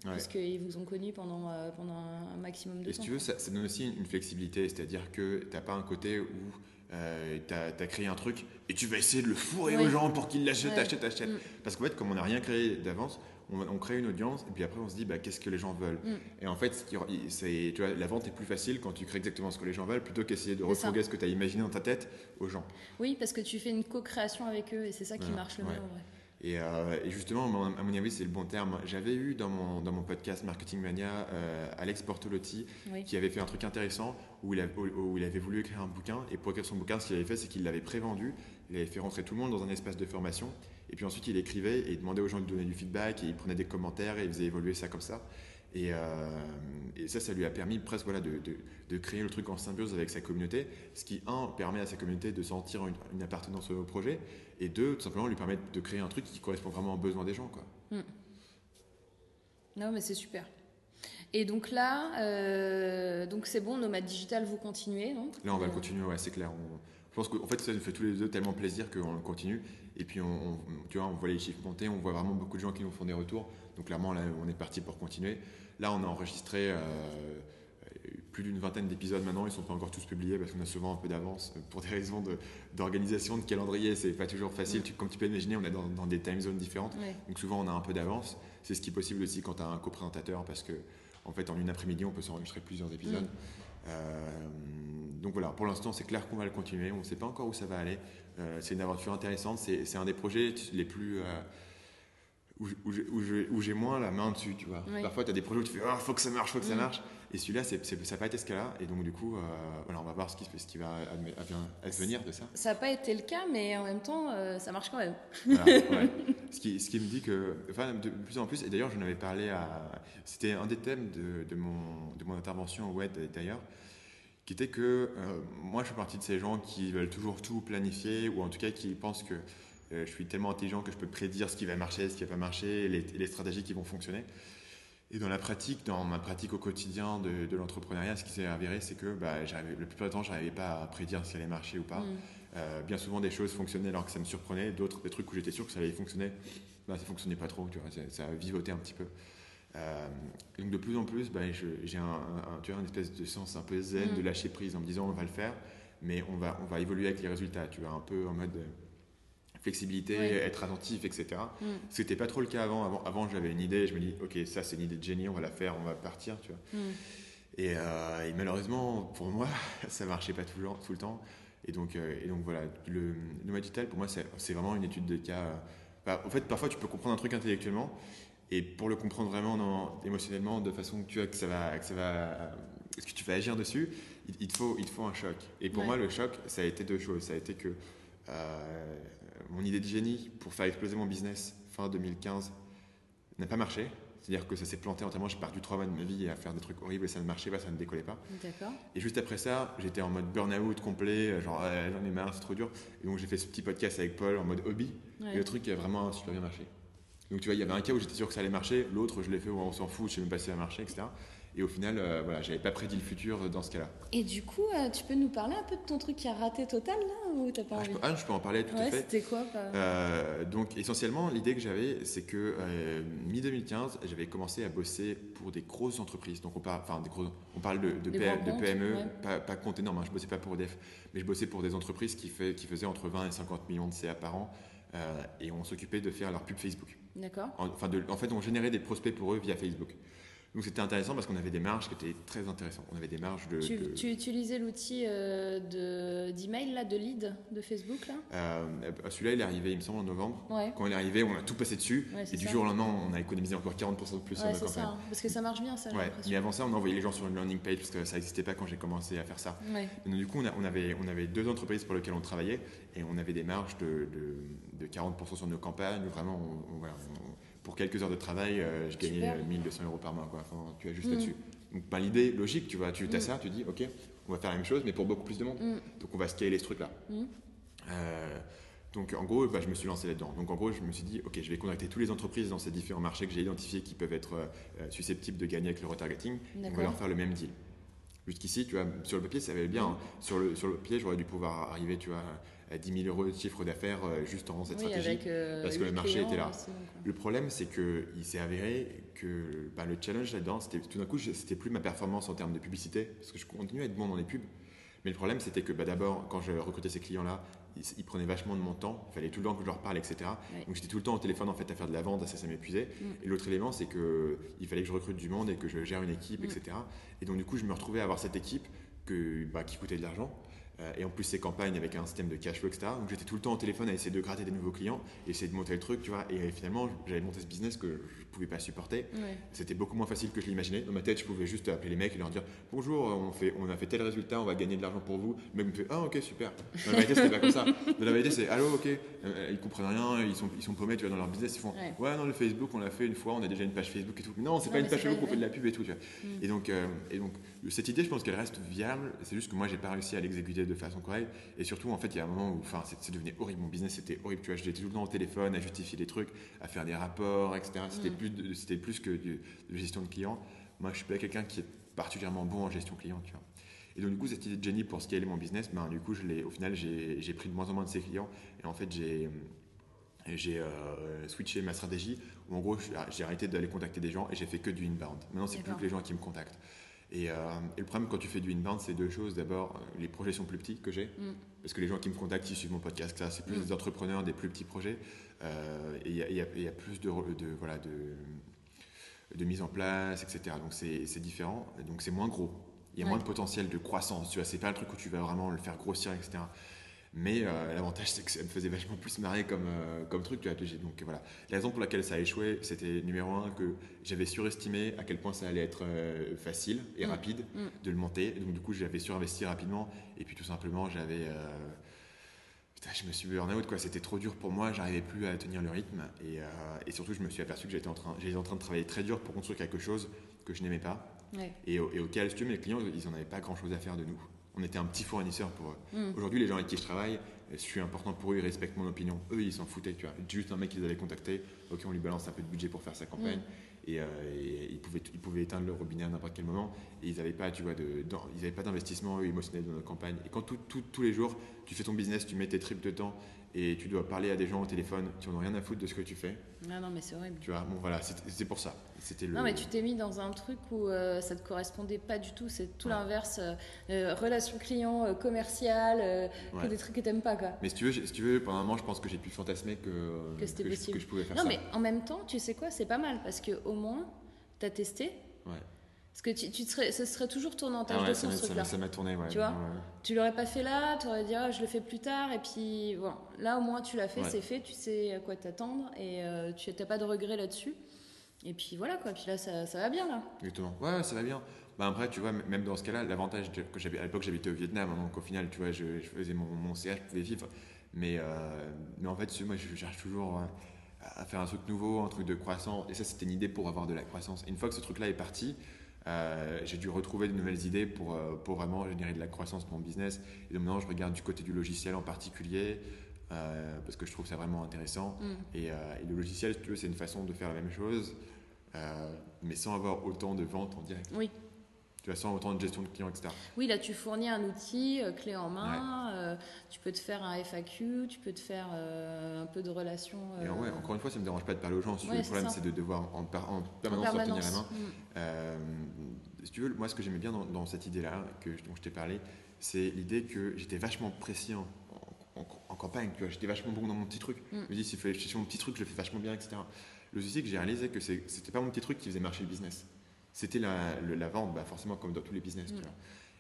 Parce qu'ils vous ont connu pendant, pendant un maximum de temps. Et si tu veux, ça, ça, donne aussi une flexibilité, c'est-à-dire que tu n'as pas un côté où euh, tu as, créé un truc et tu vas essayer de le fourrer aux gens pour qu'ils l'achètent, achètent, achètent. Mm. Parce qu'en fait, comme on n'a rien créé d'avance, on, crée une audience et puis après on se dit bah, qu'est-ce que les gens veulent. Mm. Et en fait, c'est, tu vois, la vente est plus facile quand tu crées exactement ce que les gens veulent plutôt qu'essayer de refourguer ce que tu as imaginé dans ta tête aux gens. Oui, parce que tu fais une co-création avec eux et c'est ça qui marche le mieux en vrai. Euh, et, justement, à mon avis, c'est le bon terme. J'avais eu dans mon, dans mon podcast Marketing Mania euh, Alex Portolotti qui avait fait un truc intéressant où il, où il, avait voulu écrire un bouquin. Et pour écrire son bouquin, ce qu'il avait fait, c'est qu'il l'avait prévendu. Il avait fait rentrer tout le monde dans un espace de formation. Et puis ensuite, il écrivait et il demandait aux gens de donner du feedback et il prenait des commentaires et il faisait évoluer ça comme ça. Et, euh, et, ça, ça lui a permis presque voilà, de, de, créer le truc en symbiose avec sa communauté, ce qui, un, permet à sa communauté de sentir une, appartenance au projet, et deux, tout simplement lui permettre de créer un truc qui correspond vraiment aux besoins des gens. Quoi. Hmm. Non, mais c'est super. Et donc là, euh, donc c'est bon, Nomad Digital, vous continuez donc? Là, on va le continuer, ouais, c'est clair. je pense qu'en fait, ça nous fait tous les deux tellement plaisir qu'on le continue. Et puis, on, tu vois, on voit les chiffres monter, on voit vraiment beaucoup de gens qui nous font des retours. Donc, clairement, là, on est parti pour continuer. Là, on a enregistré euh, plus d'une vingtaine d'épisodes maintenant. Ils ne sont pas encore tous publiés parce qu'on a souvent un peu d'avance pour des raisons d'organisation, de, calendrier. C'est pas toujours facile. comme tu peux imaginer, on est dans, des time zones différentes. Donc, souvent, on a un peu d'avance. C'est ce qui est possible aussi quand tu as un co-présentateur parce que, en fait, en une après-midi, on peut s'enregistrer plusieurs épisodes. Mm. Euh, donc voilà, pour l'instant, c'est clair qu'on va le continuer. On ne sait pas encore où ça va aller. Euh, c'est une aventure intéressante. C'est un des projets les plus où, j'ai moins la main dessus, tu vois. Parfois, tu as des projets où tu fais oh, faut que ça marche, faut que ça mm. marche. Et celui-là, ça n'a pas été ce cas-là. Et donc, du coup, euh, voilà, on va voir ce qui, ce qui va advenir de ça. Ça n'a pas été le cas, mais en même temps, euh, ça marche quand même. ce, qui, ce qui me dit que, enfin, de plus en plus, et d'ailleurs, je avais parlé à. C'était un des thèmes de, de, mon, de mon intervention au web d'ailleurs, qui était que euh, moi, je fais partie de ces gens qui veulent toujours tout planifier, ou en tout cas qui pensent que euh, je suis tellement intelligent que je peux prédire ce qui va marcher, ce qui va pas marcher, les, les stratégies qui vont fonctionner. Et dans la pratique, dans ma pratique au quotidien de, de l'entrepreneuriat, ce qui s'est avéré, c'est que bah, le plus du temps, je n'arrivais pas à prédire si ça allait marcher ou pas. Mm. Euh, bien souvent, des choses fonctionnaient alors que ça me surprenait. D'autres, des trucs où j'étais sûr que ça allait fonctionner, bah, ça fonctionnait pas trop. Tu vois, ça, a vivoté un petit peu. Euh, donc de plus en plus, bah, j'ai un, tu vois, une espèce de sens un peu zen mm. de lâcher prise en me disant on va le faire, mais on va, on va évoluer avec les résultats. Tu vois, un peu en mode flexibilité, être attentif, etc. Mm. Ce n'était pas trop le cas avant. Avant, j'avais une idée, je me dis, ok, ça c'est une idée de génie, on va la faire, on va partir, tu vois. Mm. Euh, et, malheureusement, pour moi, ça marchait pas tout le, tout le temps. Et donc, euh, et donc voilà, le Nomad Digital, pour moi, c'est vraiment une étude de cas. Bah, en fait, parfois, tu peux comprendre un truc intellectuellement, et pour le comprendre vraiment émotionnellement, de façon que tu vois que ça va, que ça va, que tu vas agir dessus, il, te faut, il faut un choc. Et pour moi, le choc, ça a été deux choses. Ça a été que euh, mon idée de génie pour faire exploser mon business fin 2015 n'a pas marché. C'est-à-dire que ça s'est planté entièrement. J'ai perdu trois mois de ma vie à faire des trucs horribles et ça ne marchait pas, ça ne décollait pas. Et juste après ça, j'étais en mode burn-out complet, genre j'en ai marre, c'est trop dur. Et donc j'ai fait ce petit podcast avec Paul en mode hobby. Et le truc a vraiment super bien marché. Donc tu vois, il y avait un cas où j'étais sûr que ça allait marcher, l'autre je l'ai fait où on s'en fout, je sais même pas si ça a marché, etc. Et au final, euh, voilà, j'avais pas prédit le futur dans ce cas-là. Et du coup, euh, tu peux nous parler un peu de ton truc qui a raté total là ou t'as pas Ah, envie je, peux, ah, je peux en parler tout à Ouais, fait. c'était quoi pas- Euh, donc essentiellement, l'idée que j'avais, c'est que euh, mi-2015, j'avais commencé à bosser pour des grosses entreprises. Donc on parle, enfin, des grosses- on parle de, PME, ouais. pas, pas compte énorme. hein, je bossais pas pour EDF, mais je bossais pour des entreprises qui, fait, qui faisaient entre 20 et 50 millions de CA par an. euh, et on s'occupait de faire leur pub Facebook. D'accord. En, enfin, en fait, on générait des prospects pour eux via Facebook. Donc c'était intéressant parce qu'on avait des marges qui étaient très intéressantes. On avait des marges de. Tu, de- tu utilisais l'outil euh, de d'email là, de lead de Facebook là? Euh, Celui-là, il est arrivé, il me semble, en novembre. Ouais. Quand il est arrivé, on a tout passé dessus. Ouais, et du jour au lendemain, on a économisé encore 40% de plus sur Ouais, c'est ça. hein, Parce que ça marche bien ça. mais avant ça, on envoyait les gens sur une landing page parce que ça n'existait pas quand j'ai commencé à faire ça. Ouais. Et donc, du coup, on, a- on avait, on avait deux entreprises pour lesquelles on travaillait et on avait des marges de, de, de 40% sur nos campagnes. Vraiment, on- on- voilà, on- pour quelques heures de travail, euh, je gagnais Super. euh, 1200 euros par mois. Quoi. Enfin, tu as juste Mm. là-dessus. Donc, bah, l'idée logique, tu vois, tu as Mm. ça, tu dis, OK, on va faire la même chose, mais pour beaucoup plus de monde. Mm. Donc, on va scaler ce truc-là. Euh, donc en gros, bah, je me suis lancé là-dedans. Donc en gros, je me suis dit, ok, je vais contacter toutes les entreprises dans ces différents marchés que j'ai identifiés qui peuvent être euh, susceptibles de gagner avec le retargeting. On va leur faire le même deal. Jusqu'ici, tu vois, sur le papier, ça bien. hein. Sur, le, sur le papier, j'aurais dû pouvoir arriver, tu vois, 10 000 euros de chiffre d'affaires euh, juste en cette Oui, stratégie. avec, euh, parce que le marché était là. Le problème, c'est que il s'est avéré que bah, le challenge là-dedans, c'était tout d'un coup, c'était plus ma performance en termes de publicité, parce que je continue à être bon dans les pubs. Mais le problème, c'était que bah, d'abord, quand je recrutais ces clients-là, ils, ils prenaient vachement de mon temps. Il fallait tout le temps que je leur parle, etc. Donc j'étais tout le temps au téléphone en fait à faire de la vente, ça, ça m'épuisait. Mm. Et l'autre élément, c'est que il fallait que je recrute du monde et que je gère une équipe, Mm. etc. Et donc du coup, je me retrouvais à avoir cette équipe que, bah, qui coûtait de l'argent. Euh, et en plus, ces campagnes avec un système de cash flow, etc. Donc j'étais tout le temps au téléphone à essayer de gratter des nouveaux clients, essayer de monter le truc, tu vois. Et finalement, j'avais monté ce business que je pouvais pas supporter. Ouais. C'était beaucoup moins facile que je l'imaginais. Dans ma tête, je pouvais juste appeler les mecs et leur dire Bonjour, on, fait, on a fait tel résultat, on va gagner de l'argent pour vous. Le mec me fait Ah, ok, super. Dans la vérité, c'était pas comme ça. Dans la vérité, c'est Allô, ok. Euh, ils comprennent rien, ils sont, ils sont paumés, tu vois, dans leur business. Ils font Ouais. Ouais, non, le Facebook, on l'a fait une fois, on a déjà une page Facebook et tout. Mais non, c'est pas une page Facebook, on fait de la pub et tout, tu vois. Mm. Et donc, euh, et donc, cette idée, je pense qu'elle reste viable. C'est juste que moi, j'ai pas réussi à l'exécuter de façon correcte. Et surtout, en fait, il y a un moment où, enfin, c'est devenu horrible. Mon business, c'était horrible. Tu vois, j'étais tout le temps au téléphone à justifier des trucs, à faire des rapports, etc. C'était Mm. plus, c'était plus que de, de gestion de clients. Moi, je suis pas quelqu'un qui est particulièrement bon en gestion client, tu vois. Et donc, du coup, cette idée de Jenny pour scaler mon business, ben, du coup, je l'ai, au final, j'ai pris de moins en moins de ses clients. Et en fait, j'ai j'ai euh, switché ma stratégie où en gros j'ai- arrêté d'aller contacter des gens et j'ai fait que du inbound. Maintenant c'est plus que les gens qui me contactent. Et, euh, et le problème quand tu fais du inbound c'est deux choses. D'abord euh, les projets sont plus petits que j'ai Mm. parce que les gens qui me contactent ils suivent mon podcast ça c'est plus Mm. des entrepreneurs des plus petits projets Euh, et il y, a- y y plus de, voilà de, de mise en place etc. Donc c'est c'est différent donc c'est moins gros. Il y a Ouais. moins de potentiel de croissance. Tu vois c'est pas un truc où tu vas vraiment le faire grossir etc. Mais euh, l'avantage, c'est que ça me faisait vachement plus marrer comme, euh, comme truc. Tu vois, donc voilà. La raison pour laquelle ça a échoué, c'était numéro un, que j'avais surestimé à quel point ça allait être euh, facile et Mm. rapide Mm. de le monter. Et donc du coup, j'avais surinvesti rapidement. Et puis tout simplement, j'avais. Putain, je me suis burn out, quoi. C'était trop dur pour moi, j'arrivais plus à tenir le rythme. Et, et surtout, je me suis aperçu que j'étais en, train, en train de travailler très dur pour construire quelque chose que je n'aimais pas. Ouais. Et, et auquel, si tu veux, mes clients, ils n'en avaient pas grand chose à faire de nous. On était un petit fournisseur pour eux. Mm. Aujourd'hui, les gens avec qui je travaille, je suis important pour eux, ils respectent mon opinion. Eux, ils s'en foutaient, tu vois. Juste un mec qu'ils avaient contacté, ok, on lui balance un peu de budget pour faire sa campagne. Et, euh, et ils, pouvaient, ils pouvaient éteindre le robinet à n'importe quel moment. Et ils n'avaient pas, tu vois, de, dans- ils avaient pas d'investissement eux, émotionnel dans notre campagne. Et quand tout- tout- tous les jours, tu fais ton business, tu mets tes tripes de temps et tu dois parler à des gens au téléphone qui n'en ont rien à foutre de ce que tu fais, Ah non, mais c'est horrible. tu vois. Bon, voilà, c'est pour ça. C'était le. Non, mais tu t'es mis dans un truc où euh, ça te correspondait pas du tout. C'est tout Ouais. l'inverse. euh, euh, relation client, euh, commercial, euh, que des trucs que t'aimes pas, quoi. Mais si tu veux, si tu veux, pendant un moment, je pense que j'ai pu fantasmer que, Que c'était je, que je pouvais faire Non, ça. mais en même temps, tu sais quoi, c'est pas mal parce que au moins, t'as testé. Ouais. Parce que tu, serais, ça serait toujours tourné en tâche Ah ouais, de ça fond, ce ça m'a- ça m'a tourné, ouais. Tu vois Ouais. Tu l'aurais pas fait là, tu aurais dit ah, je le fais plus tard, et puis bon, là au moins tu l'as fait, Ouais. c'est fait, tu sais à quoi t'attendre, et euh, tu n'as pas de regrets là-dessus. Et puis voilà quoi, puis là ça, ça va bien là. Exactement. Ouais, ça va bien. Bah après, tu vois, même dans ce cas-là, l'avantage que j'avais à l'époque, j'habitais au Vietnam, hein, donc au final, tu vois, je, je faisais mon, mon CH, je pouvais vivre. Mais, euh, mais en fait, moi, je cherche toujours euh, à faire un truc nouveau, un truc de croissance. Et ça, c'était une idée pour avoir de la croissance. Et une fois que ce truc-là est parti, euh, j'ai dû retrouver de nouvelles idées pour, euh, pour vraiment générer de la croissance pour mon business. Et donc maintenant, je regarde du côté du logiciel en particulier, euh, parce que je trouve ça vraiment intéressant. Mm. Et, euh, et le logiciel, si tu veux, c'est une façon de faire la même chose, mais sans avoir autant de ventes en direct. Oui, tu as sans autant de gestion de clients, etc. Oui, là, tu fournis un outil euh, clé en main. euh, tu peux te faire un FAQ, tu peux te faire euh, un peu de relations. Et ouais, encore une fois, ça me dérange pas de parler aux gens. Si Ouais, le problème, c'est de devoir en, par- en en permanence leur tenir la permanence. main. Mm. Si tu veux, moi, ce que j'aimais bien dans, dans cette idée-là, dont je t'ai parlé, c'est l'idée que j'étais vachement précis en, en- en- en campagne. Tu vois, j'étais vachement bon dans mon petit truc. Mm. Je me dis, si je fais mon petit truc, je le fais vachement bien, etc. Le souci, c'est que j'ai réalisé que c'était pas mon petit truc qui faisait marcher le business. C'était la, vente, bah, forcément, comme dans tous les business. Mm. Tu vois.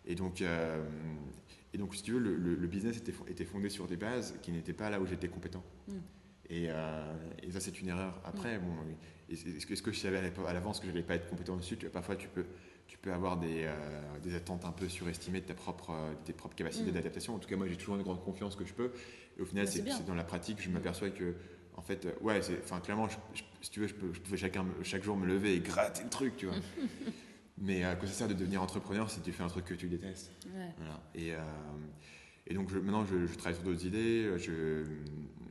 Et donc, euh, et donc, si tu veux, le, business était, était fondé sur des bases qui n'étaient pas là où j'étais compétent. Mm. Et, euh, et ça, c'est une erreur. Après, bon, et c'est- est-ce que, est-ce que je savais à l'avance que je n'allais pas être compétent dessus tu vois, Parfois, tu peux, tu peux avoir des, euh, des attentes un peu surestimées de ta propre, tes propres capacités Mm. d'adaptation. En tout cas, moi, j'ai toujours une grande confiance que je peux. Et au final, Bah, c'est dans la pratique, je Mm. m'aperçois que, en fait, euh, ouais, enfin, clairement, je- je- si tu veux, je, peux- je pouvais chacun, chaque jour me lever et gratter le truc, tu vois. Mais à quoi ça sert de devenir entrepreneur si tu fais un truc que tu détestes? Ouais. voilà. Et, euh, et donc je- maintenant, je, je travaille sur d'autres idées,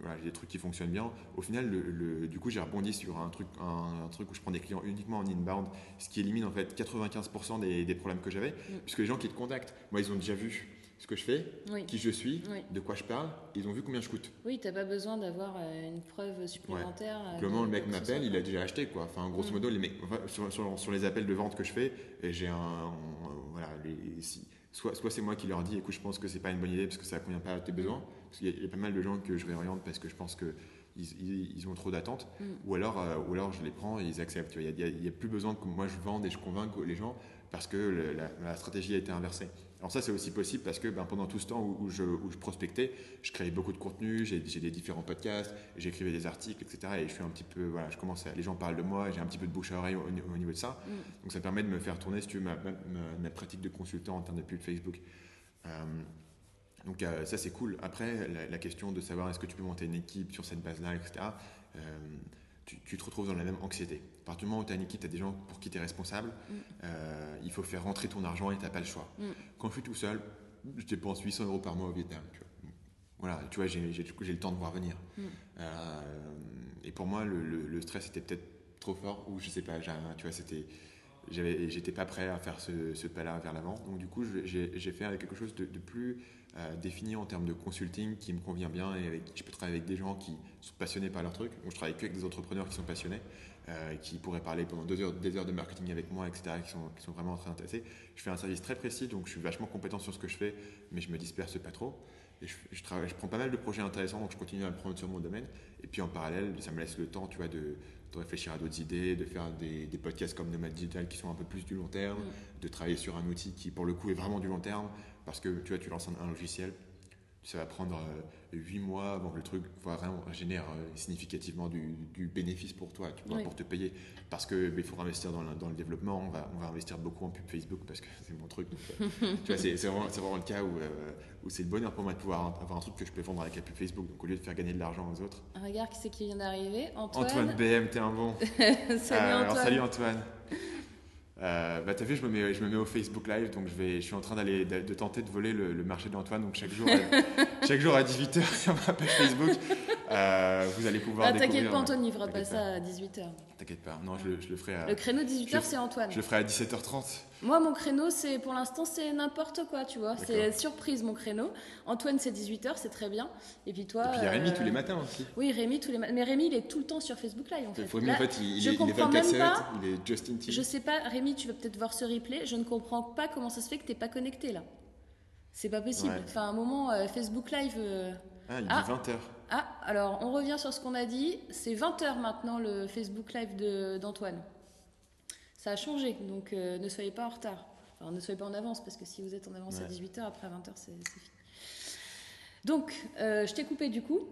voilà, j'ai des trucs qui fonctionnent bien. Au final, le, le- du coup, j'ai rebondi sur un truc, un, un truc où je prends des clients uniquement en inbound, ce qui élimine en fait 95% des, des problèmes que j'avais, puisque les gens qui te contactent, moi, ils ont déjà vu ce que je fais, Oui. qui je suis, Oui. de quoi je parle, ils ont vu combien je coûte. Oui, t'as pas besoin d'avoir euh, une preuve supplémentaire. euh, Comment de- le mec m'appelle, il a déjà acheté quoi. Enfin, grosso Mm. modo, les mecs, enfin, sur, sur- sur les appels de vente que je fais, j'ai un, euh, voilà, les- si- soit, soit c'est moi qui leur dis, écoute, je pense que c'est pas une bonne idée parce que ça convient pas à tes besoins. Parce qu'il y, a- il y a pas mal de gens que je réoriente parce que je pense que ils, ils- ils ont trop d'attentes. Mm. Ou alors, euh, ou alors je les prends et ils acceptent. Il y a- a plus besoin que moi je vende et je convainque les gens parce que le- la, la stratégie a été inversée. Alors ça, c'est aussi possible parce que ben, pendant tout ce temps où, où je, où je prospectais, je créais beaucoup de contenu, j'ai des différents podcasts, j'écrivais des articles, etc. Et je suis un petit peu, voilà, je commence à, les gens parlent de moi, j'ai un petit peu de bouche à oreille au, au niveau de ça. Mm. Donc ça permet de me faire tourner, si tu veux, ma, ma- ma- ma pratique de consultant en termes de pub Facebook. Euh, donc euh, ça c'est cool. Après, la, la question de savoir est-ce que tu peux monter une équipe sur cette base-là, etc. euh, tu, tu te retrouves dans la même anxiété. À partir du moment où tu as une équipe, tu as des gens pour qui tu es responsable, Mm. euh, il faut faire rentrer ton argent et tu n'as pas le choix. Mm. Quand je suis tout seul, je dépense 800 euros par mois au Vietnam. Tu vois. Voilà, tu vois, j'ai le temps de voir venir. Mm. Euh, et pour moi, le, le- le stress était peut-être trop fort, ou je sais pas, tu vois, c'était j'étais pas prêt à faire ce, ce pas-là vers l'avant donc du coup j'ai fait quelque chose de, de plus euh, défini en termes de consulting qui me convient bien et avec qui je peux travailler avec des gens qui sont passionnés par leur truc. Donc je travaille que avec des entrepreneurs qui sont passionnés euh, qui pourraient parler pendant deux heures, des heures de marketing avec moi etc qui sont, qui sont vraiment très intéressés. Je fais un service très précis donc je suis vachement compétent sur ce que je fais mais je me disperse pas trop. Et je, je travaille, je prends pas mal de projets intéressants donc je continue à le prendre sur mon domaine. Et puis en parallèle ça me laisse le temps tu vois de de réfléchir à d'autres idées, de faire des, des podcasts comme Nomad Digital qui sont un peu plus du long terme, Mm. de travailler sur un outil qui pour le coup est vraiment du long terme parce que tu vois tu lances un, un logiciel, ça va prendre euh, 8 mois avant que le truc vraiment génère euh, significativement du, du bénéfice pour toi, tu vois, Oui. pour te payer. Parce que bah, faut investir dans, le- dans le développement, on va, on va investir beaucoup en pub Facebook parce que c'est mon truc. donc, euh, tu vois, c'est vraiment, le cas où, euh, où c'est le bonheur pour moi de pouvoir avoir un truc que je peux vendre avec la pub Facebook. Donc au lieu de faire gagner de l'argent aux autres. Regarde qui c'est qui vient d'arriver. Antoine? Antoine BM, t'es un bon. salut alors, salut Antoine. Euh, bah t'as vu, je me, mets, je me mets au Facebook Live, donc je, vais, je suis en train d'aller de, de tenter de voler le, le marché d'Antoine. Donc chaque jour, à, chaque jour à 18h sur ma page Facebook, euh, vous allez pouvoir Ah. T'inquiète pas, Antoine, il fera pas ça à 18h. T'inquiète pas, non, je, le- je le ferai à, Le créneau 18h, je- c'est Antoine. je le ferai à 17h30. Moi, mon créneau, c'est pour l'instant, c'est n'importe quoi, tu vois. C'est surprise, mon créneau. Antoine, c'est 18h, c'est très bien. Et puis toi. Et puis il y a Rémi euh, tous les matins aussi. Oui, Rémi tous les matins. Mais Rémi, il est tout le temps sur Facebook Live, en fait. Rémi, Là, en fait, il, il je est, il est comprends même 24-7, pas. il est Justin T. Je sais pas, Rémi, tu vas peut-être voir ce replay. Je ne comprends pas comment ça se fait que t'es pas connecté là. C'est pas possible. Ouais. Enfin, à un moment, euh, Facebook Live. euh, Ah, il Ah. dit 20h. Ah, alors on revient sur ce qu'on a dit. C'est 20h maintenant le Facebook Live d'Antoine. Ça a changé, donc euh, ne soyez pas en retard. Enfin, ne soyez pas en avance, parce que si vous êtes en avance à Ouais. 18h, après 20h, c'est fini. Donc, euh, je t'ai coupé du coup,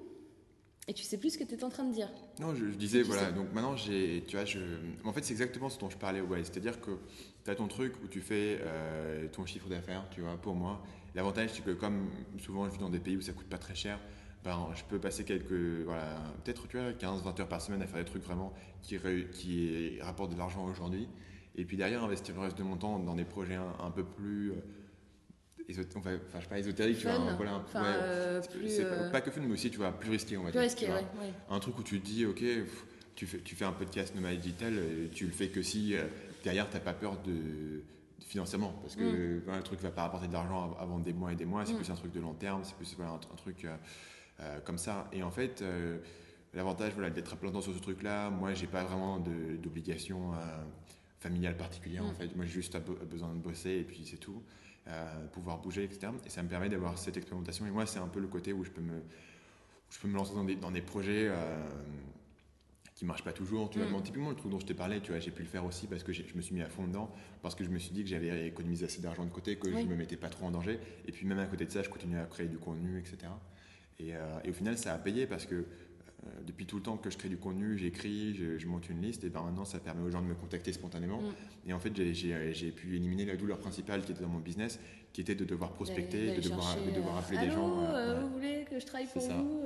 et tu sais plus ce que tu étais en train de dire. Non, je, je disais, voilà, sais. donc maintenant, j'ai, tu vois, je, en fait, c'est exactement ce dont je parlais, ouais, c'est-à-dire que tu as ton truc où tu fais euh, ton chiffre d'affaires, tu vois, pour moi. L'avantage, c'est que comme souvent je vis dans des pays où ça coûte pas très cher, ben, je peux passer quelques, voilà, peut-être, tu vois, 15, 20 heures par semaine à faire des trucs vraiment qui, qui rapportent de l'argent aujourd'hui. Et puis derrière, investir le reste de mon temps dans des projets un, un peu plus, euh, enfin, je sais pas ésotérique, tu vois, Fun, un- voilà, un- enfin, ouais, euh, plus, pas, euh, pas que fun, mais aussi, tu vois, plus risqué, on va Plus dire. risqué, vois ouais, ouais. un truc où tu te dis, ok, pff, tu fais, tu fais un podcast nomade digital, tu le fais que si euh, derrière, tu n'as pas peur de, financièrement, parce que mm. le truc va pas rapporter de l'argent avant des mois et des mois, c'est mm. plus un truc de long terme, c'est plus un, truc comme ça. Et en fait, l'avantage voilà, d'être à plein temps sur ce truc-là, moi, j'ai pas vraiment d'obligation familiale particulière. En fait, moi, j'ai juste besoin de bosser et puis c'est tout. Euh, pouvoir bouger, etc. Et ça me permet d'avoir cette expérimentation. Et moi, c'est un peu le côté où je peux me, je peux me lancer dans des, dans des projets euh, qui marchent pas toujours. Tu vois, mm. typiquement le truc dont je t'ai parlé, tu vois, j'ai pu le faire aussi parce que je me suis mis à fond dedans, parce que je me suis dit que j'avais économisé assez d'argent de côté, que je me mettais pas trop en danger. Et puis même à côté de ça, je continuais à créer du contenu, etc. Et, euh, et au final, ça a payé parce que depuis tout le temps que je crée du contenu, j'écris, je, monte une liste, et ben maintenant ça permet aux gens de me contacter spontanément. Mm. Et en fait, j'ai pu éliminer la douleur principale qui était dans mon business, qui était de devoir prospecter, de, devoir, de devoir appeler des gens. Euh, euh, vous voulez que je travaille pour vous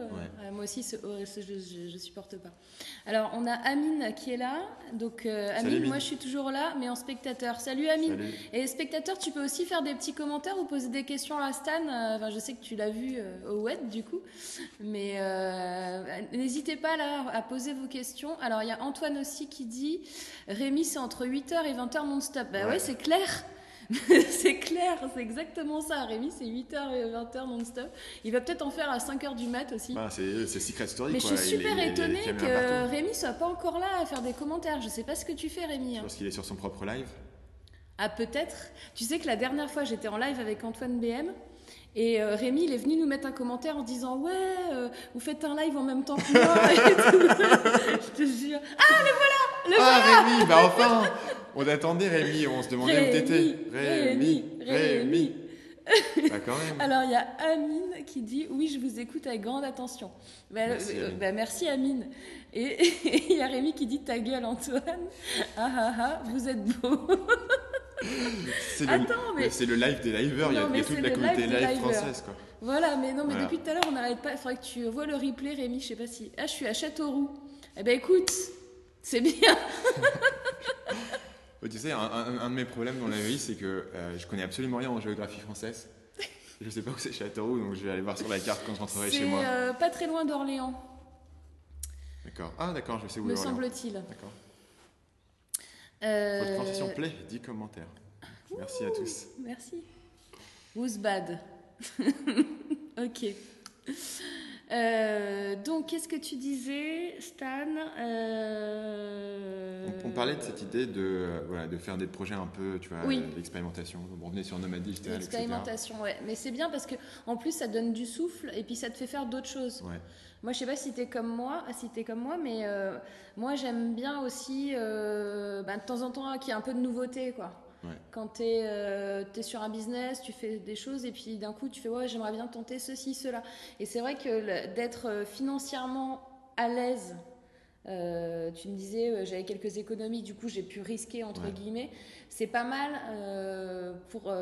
Moi aussi, oh, je ne supporte pas. Alors, on a Amine qui est là. Donc, Amine, moi je suis toujours là, mais en spectateur. Salut Amine. Et spectateur, tu peux aussi faire des petits commentaires ou poser des questions à Stan. Enfin, je sais que tu l'as vu au web du coup, mais n'hésitez pas là à poser vos questions. Alors, il y a Antoine aussi qui dit Rémi, c'est entre 8h et 20h non-stop. Bah ouais, c'est clair. c'est clair, c'est exactement ça. Rémi, c'est 8h et 20h non-stop. Il va peut-être en faire à 5h du mat aussi. Bah, c'est Secret Story. Mais je suis super étonnée que Rémi soit pas encore là à faire des commentaires. Je sais pas ce que tu fais, Rémi. Je hein. pense qu'il est sur son propre live. Ah, peut-être. Tu sais que la dernière fois, j'étais en live avec Antoine BM. Et euh, Rémi, il est venu nous mettre un commentaire en disant Ouais, euh, vous faites un live en même temps que moi. je te jure. Ah, le voilà le Ah, Rémi, bah enfin On attendait Rémi, on se demandait où t'étais. Rémi, Rémi. Bah, quand même. Alors, il y a Amine qui dit Oui, je vous écoute avec grande attention. Bah, merci, euh, bah, merci Amine. Et il y a Rémi qui dit Ta gueule, Antoine. Ah ah ah, vous êtes beau. C'est le, le, live des liveurs, il y a, toute la communauté live, française. Quoi. Voilà, mais non, mais depuis tout à l'heure, on n'arrête pas. Il faudrait que tu vois le replay, Rémi. Je sais pas si. Ah, je suis à Châteauroux. Eh ben écoute, c'est bien. tu sais, un, de mes problèmes dans la vie, c'est que euh, je connais absolument rien en géographie française. Je sais pas où c'est Châteauroux, donc je vais aller voir sur la carte quand je rentrerai chez moi. C'est euh, pas très loin d'Orléans. D'accord. Ah, d'accord, je sais où Me semble-t-il. D'accord. Euh... Votre prononciation plaît, 10 commentaires. Merci à tous. Merci. Who's bad? Ok. Euh, donc, qu'est-ce que tu disais, Stan euh... on, parlait de cette idée de, euh, voilà, de faire des projets un peu, tu vois, oui. l'expérimentation. On revenait sur Nomad Digital, L'expérimentation, ouais. Mais c'est bien parce que en plus, ça donne du souffle et puis ça te fait faire d'autres choses. Ouais. Moi, je sais pas si tu es comme moi, si es comme moi, mais euh, moi, j'aime bien aussi, euh, bah, de temps en temps, qu'il y ait un peu de nouveauté, quoi. Quand tu es, euh, sur un business, tu fais des choses et puis d'un coup, tu fais ouais, j'aimerais bien tenter ceci, cela. Et c'est vrai que d'être financièrement à l'aise, tu me disais, j'avais quelques économies, du coup, j'ai pu risquer, entre guillemets. C'est pas mal, pour,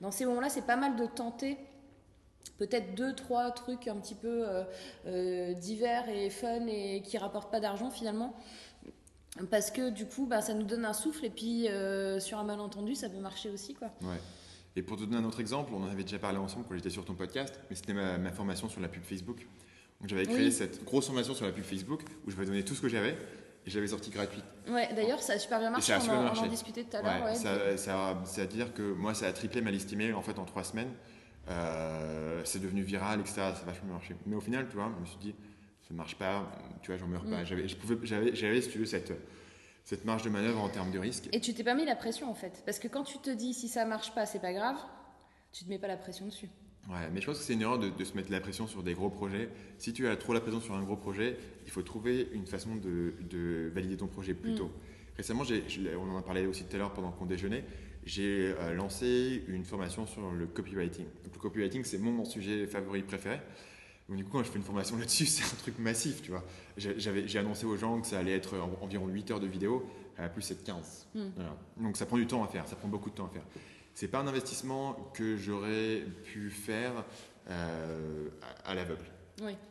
dans ces moments-là, c'est pas mal de tenter peut-être deux, trois trucs un petit peu euh, euh, divers et fun et qui rapportent pas d'argent finalement. Parce que du coup, bah, ça nous donne un souffle et puis euh, sur un malentendu, ça peut marcher aussi. Quoi. Ouais. Et pour te donner un autre exemple, on en avait déjà parlé ensemble quand j'étais sur ton podcast, mais c'était ma, formation sur la pub Facebook. Donc j'avais créé cette grosse formation sur la pub Facebook où je vais donner tout ce que j'avais et j'avais sorti gratuite. Ouais, d'ailleurs, ça a super bien marché. on, en, discutait tout à l'heure. Ouais, c'est à dire que moi, ça a triplé ma liste email en fait en trois semaines. Euh, c'est devenu viral, etc. Ça a vachement marché. Mais au final, tu vois, je me suis dit, ça ne marche pas, tu vois, j'en meurs pas. Mm. J'avais, j'avais, si tu veux, cette, cette marge de manœuvre en termes de risque. Et tu t'es pas mis la pression en fait. Parce que quand tu te dis, si ça marche pas, c'est pas grave, tu te mets pas la pression dessus. Ouais, mais je pense que c'est une erreur de, se mettre la pression sur des gros projets. Si tu as trop la pression sur un gros projet, il faut trouver une façon de, de valider ton projet plus mm. tôt. Récemment, on en a parlé aussi tout à l'heure pendant qu'on déjeunait, j'ai euh, lancé une formation sur le copywriting. le copywriting, c'est mon, sujet favori préféré. Donc, du coup, quand je fais une formation là-dessus, c'est un truc massif, tu vois. J'ai annoncé aux gens que ça allait être environ 8 heures de vidéo, à plus c'est 15. Hmm. Donc ça prend du temps à faire, ça prend beaucoup de temps à faire. C'est pas un investissement que j'aurais pu faire euh, à, l'aveugle.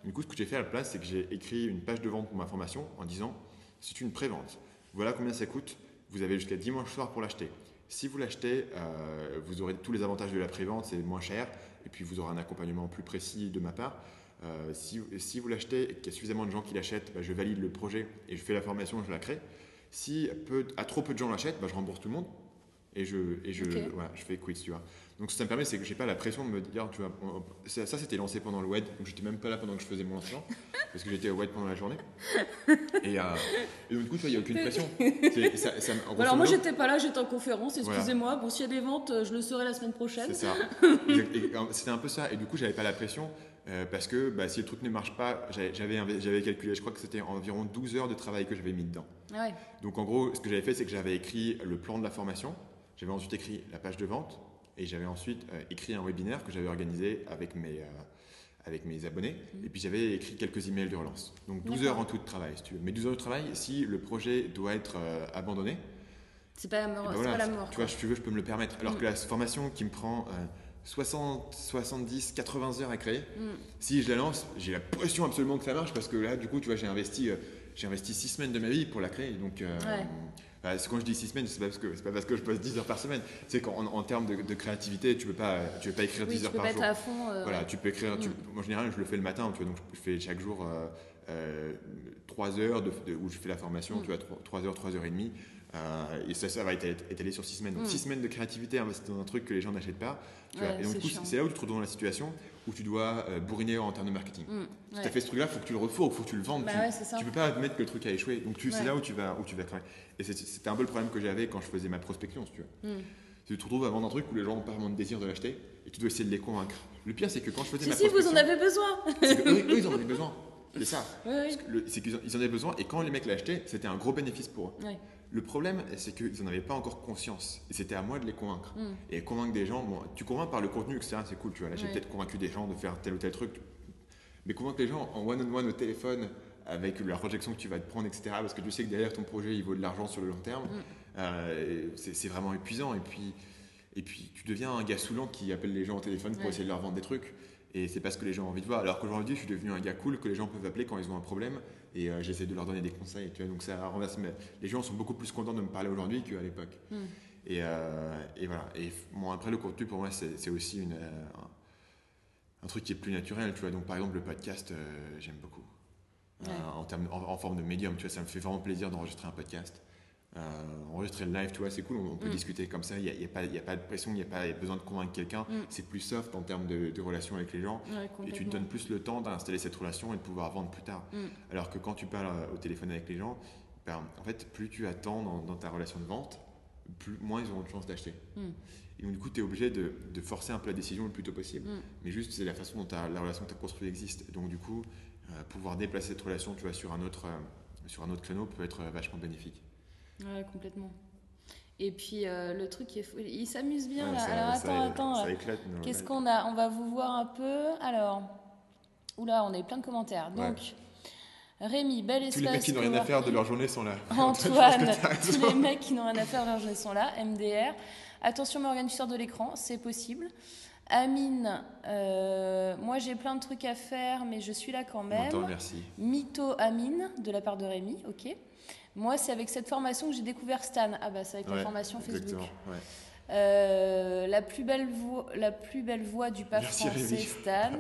Du coup, ce que j'ai fait à la place, c'est que j'ai écrit une page de vente pour ma formation en disant c'est une pré-vente. Voilà combien ça coûte. Vous avez jusqu'à dimanche soir pour l'acheter. Si vous l'achetez, euh, vous aurez tous les avantages de la prévente, c'est moins cher, et puis vous aurez un accompagnement plus précis de ma part. Euh, si, si, vous l'achetez et qu'il y a suffisamment de gens qui l'achètent, bah, je valide le projet et je fais la formation, je la crée. Si peu, à trop peu de gens l'achètent, bah, je rembourse tout le monde. et je, et je, Ok. voilà, je fais quit, tu vois. Donc, ce que ça me permet, c'est que j'ai pas la pression de me dire, tu vois, on- ça, ça, c'était lancé pendant le WED, donc j'étais même pas là pendant que je faisais mon lancement, parce que j'étais au WED pendant la journée. Et, euh, et donc, du coup, tu vois, il n'y a aucune pression. Ça- ça- alors moi j'étais pas là, j'étais en conférence, Voilà. excusez-moi. Bon, s'il y a des ventes, euh, je le saurai la semaine prochaine. C'est ça. Euh, C'était un peu ça. Et du coup, j'avais pas la pression euh, parce que bah, si le truc ne marche pas, j'avais- calculé, je crois que c'était environ 12 heures de travail que j'avais mis dedans. Ah ouais. Donc en gros, ce que j'avais fait, c'est que j'avais écrit le plan de la formation, j'avais ensuite écrit la page de vente et j'avais ensuite euh, écrit un webinaire que j'avais organisé avec mes, euh, avec mes abonnés. Et puis j'avais écrit quelques emails de relance. Donc 12 D'accord. heures en tout de travail, si tu veux. Mais 12 heures de travail, si le projet doit être euh, abandonné, C'est pas la mort. eh ben voilà. Tu vois, si tu veux, je peux me le permettre. Alors Mm. que la formation qui me prend euh, 60, 70, 80 heures à créer, Mm. si je la lance, j'ai la pression absolument que ça marche parce que là, du coup, tu vois, j'ai investi, j'ai investi 6 semaines de ma vie pour la créer. Donc, euh, Ouais. Bah, c'est quand je dis 6 semaines, c'est pas parce que c'est pas parce que je passe 10 heures par semaine. C'est qu'en en termes de, de créativité, tu peux pas, tu peux pas écrire Oui, 10 tu heures peux par pas être jour. à fond. euh, Voilà, tu peux écrire. Tu, Mm. moi, en général, je le fais le matin, tu vois, donc je fais chaque jour euh, euh, 3 heures de, de- où je fais la formation, Mm. tu vois, 3, heures, 3 heures et demie. euh, et ça, ça va être étalé sur 6 semaines. Donc Mm. 6 semaines de créativité investi dans un truc que les gens n'achètent pas. tu vois. Ouais, et donc, c'est du coup, chiant. c'est là où tu te retrouves dans la situation où tu dois euh, bourriner en termes de marketing. Mm, Si ouais. tu as fait ce truc-là, il faut que tu le refourgues, il faut que tu le vendes. Bah tu, ouais, tu peux pas admettre que le truc a échoué. Donc tu, c'est Ouais. là où tu vas, où tu vas cramer. Et c'était un peu le problème que j'avais quand je faisais ma prospection, si tu veux. Mm. Tu te retrouves à vendre un truc où les gens n'ont pas vraiment de désir de l'acheter et tu dois essayer de les convaincre. Le pire, c'est que quand je faisais Si, ma si, vous prospection, en avez besoin. que eux, eux, ils en avaient besoin. C'est ça. Le- C'est qu'ils en- ils en avaient besoin et quand les mecs l'achetaient, c'était un gros bénéfice pour eux. Le problème, c'est qu'ils n'en avaient pas encore conscience. Et c'était à moi de les convaincre. Mm. Et convaincre des gens, bon, tu convaincs par le contenu, etc. C'est cool, tu vois. Là, j'ai peut-être convaincu des gens de faire tel ou tel truc. Mais convaincre les gens en one-on-one au téléphone, avec la projection que tu vas te prendre, etc. Parce que tu sais que derrière ton projet, il vaut de l'argent sur le long terme. Mm. Euh, c'est vraiment épuisant. Et puis, et puis, tu deviens un gars saoulant qui appelle les gens au téléphone pour Ouais. essayer de leur vendre des trucs. Et c'est pas ce que les gens ont envie de voir. Alors qu'aujourd'hui, je suis devenu un gars cool que les gens peuvent appeler quand ils ont un problème. Et euh, j'essaie de leur donner des conseils. Tu vois, donc ça renverse. Mais les gens sont beaucoup plus contents de me parler aujourd'hui qu'à l'époque. Mm. Et, euh, et voilà. Et bon, après, le contenu, pour moi, c'est aussi une, euh, un, un truc qui est plus naturel. Tu vois. Donc, par exemple, le podcast, j'aime beaucoup. Ouais. En, termes, en, en forme de médium, tu vois, ça me fait vraiment plaisir d'enregistrer un podcast. Euh, enregistrer le live, tu vois, c'est cool, on, on peut Mm. discuter comme ça, il n'y a, y a pas- y a pas de pression, il n'y a pas besoin de convaincre quelqu'un, Mm. c'est plus soft en termes de, de relation avec les gens, Ouais, et tu te donnes plus le temps d'installer cette relation et de pouvoir vendre plus tard. Mm. Alors que quand tu parles euh, au téléphone avec les gens, ben, en fait, plus tu attends dans, dans ta relation de vente, plus, moins ils auront de chance d'acheter. Et donc, du coup, tu es obligé de, de forcer un peu la décision le plus tôt possible. Mais juste, c'est la façon dont la relation que tu as construite existe. Donc, du coup, euh, pouvoir déplacer cette relation tu vois, sur, un autre, euh, sur un autre créneau peut être vachement bénéfique. Ouais, complètement. Et puis euh, le truc qui est fou, il s'amuse bien Ouais, là. ça- Alors ça- attends, attends. Ça là. éclate. nos Qu'est-ce qu'on a? On va vous voir un peu. Alors, oula, on a eu plein de commentaires. Ouais. Donc, Rémi, bel espace. Tous les mecs qui n'ont rien à faire de leur journée sont là. Antoine, tous les mecs qui n'ont rien à faire de leur journée sont là. MDR. Attention, Morgane, tu sors de l'écran, c'est possible. Amine, euh, moi j'ai plein de trucs à faire, mais je suis là quand même. t'en remercie. Mytho Amine, de la part de Rémi, ok. Moi, c'est avec cette formation que j'ai découvert Stan. Ah bah, c'est avec la formation Facebook. Ouais. Euh, la, plus belle voix, la plus belle voix du pape Merci, français. Stan.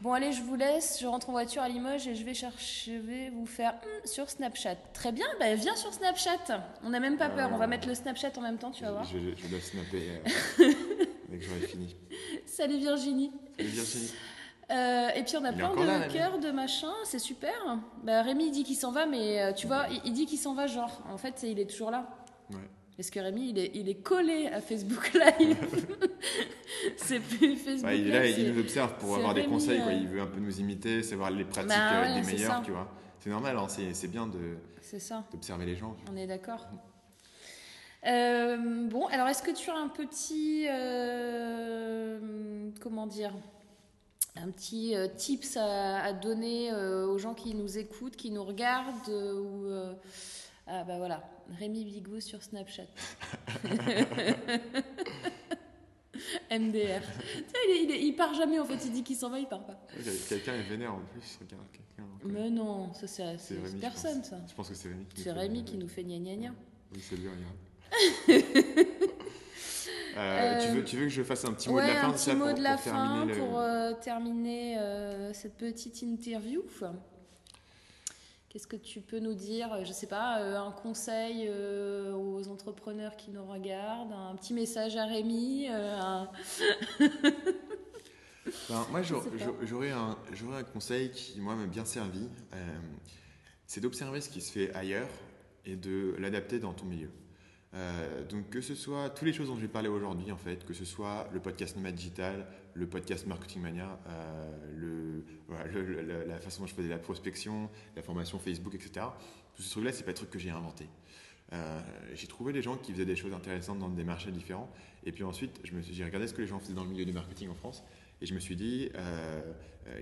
Bon, allez, je vous laisse. Je rentre en voiture à Limoges et je vais chercher, je vais vous faire sur Snapchat. Très bien, bah, viens sur Snapchat. On n'a même pas peur. On va mettre le Snapchat en même temps, tu vas voir. Je, je, je dois snapper euh, dès que j'aurai fini. Salut Virginie. Salut Virginie. Euh, et puis on a Il plein là, de Rémi. cœurs, de machin, c'est super. Bah, Rémi il dit qu'il s'en va, mais euh, tu vois, il, il dit qu'il s'en va genre. En fait, il est toujours là. Ouais. Parce que Rémi, il est, il est collé à Facebook Live. c'est plus Facebook Ouais, il est là, il nous observe pour avoir des conseils. Quoi. euh. Il veut un peu nous imiter, savoir les pratiques Bah ouais, des meilleurs, ça. tu vois. C'est normal, hein, c'est bien de- C'est ça, d'observer les gens. on est d'accord. Euh, bon, alors est-ce que tu as un petit. euh, comment dire un petit euh, tips à, à donner euh, aux gens qui nous écoutent, qui nous regardent euh, ou ah bah voilà Rémi Bigot sur Snapchat. MDR. Il, il, part jamais en fait, il dit qu'il s'en va, il part pas. Quelqu'un est vénère en plus. Regarde, quelqu'un. Mais non, ça c'est c'est Rémi, je personne ça. Je pense que c'est Rémi qui nous C'est fait- Rémi qui nous fait gna gna gna. Oui, c'est lui, regarde. Euh, tu, veux, tu veux que je fasse un petit mot ouais, de la fin un de petit ça mot pour, de la pour fin terminer pour euh, terminer euh, cette petite interview. Qu'est-ce que tu peux nous dire Je sais pas, un conseil aux entrepreneurs qui nous regardent, un petit message à Rémi Ben, moi, j'aurais un, un, conseil qui, moi, m'a bien servi. Euh, c'est d'observer ce qui se fait ailleurs et de l'adapter dans ton milieu. Euh, donc que ce soit toutes les choses dont j'ai parlé aujourd'hui en fait, que ce soit le podcast Nomad Digital, le podcast Marketing Mania, euh, le, la façon dont je faisais la prospection, la formation Facebook, etc. Tous ces trucs-là, c'est pas des trucs que j'ai inventés. j'ai trouvé des gens qui faisaient des choses intéressantes dans des marchés différents. Et puis ensuite, j'ai regardé ce que les gens faisaient dans le milieu du marketing en France. Et je me suis dit, euh, euh,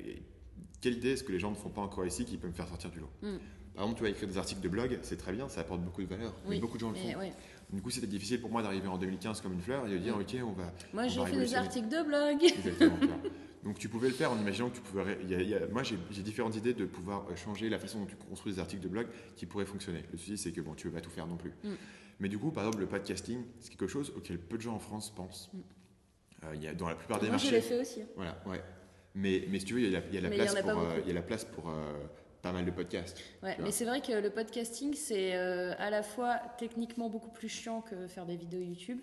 quelle idée est-ce que les gens ne font pas encore ici qui peut me faire sortir du lot? Mm. Par exemple, tu vas écrire des articles de blog, c'est très bien, ça apporte beaucoup de valeur. mais beaucoup de gens le font. Du coup, c'était difficile pour moi d'arriver en 2015 comme une fleur et de dire, mm. ok, on va. Moi, j'ai fait des articles de blog. Exactement. Donc, tu pouvais le faire en imaginant que tu pouvais. moi, j'ai différentes idées de pouvoir euh, changer la façon dont tu construis des articles de blog qui pourraient fonctionner. Le souci, c'est que bon, tu ne veux pas tout faire non plus. Mm. Mais du coup, par exemple, le podcasting, c'est quelque chose auquel peu de gens en France pensent. Euh, il y a, dans la plupart des marchés. Moi, je l'ai fait aussi. Voilà, ouais. Mais, mais si tu veux, il y a, il y a la, place pour, il y a la place pour pas mal de podcasts. Ouais, mais c'est vrai que le podcasting, c'est euh, à la fois techniquement beaucoup plus chiant que faire des vidéos YouTube.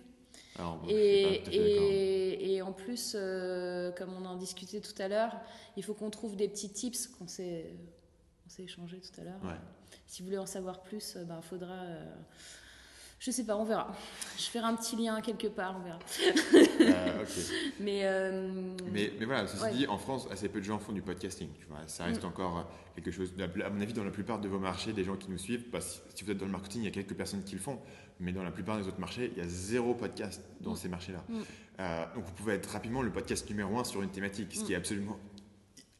Alors, et, et, et, en plus, euh, comme on en discutait tout à l'heure, il faut qu'on trouve des petits tips qu'on s'est, échangé tout à l'heure. Ouais. Si vous voulez en savoir plus, il ben, faudra je sais pas, on verra. Je ferai un petit lien quelque part, on verra. Ah, mais, euh, mais, mais, voilà, ceci dit, en France, assez peu de gens font du podcasting. Tu vois, ça reste mm. encore quelque chose. À mon avis, dans la plupart de vos marchés, des gens qui nous suivent, si vous êtes dans le marketing, il y a quelques personnes qui le font. Mais dans la plupart des autres marchés, il y a zéro podcast dans mm. ces marchés-là. Mm. Euh, donc vous pouvez être rapidement le podcast numéro un sur une thématique, ce qui est absolument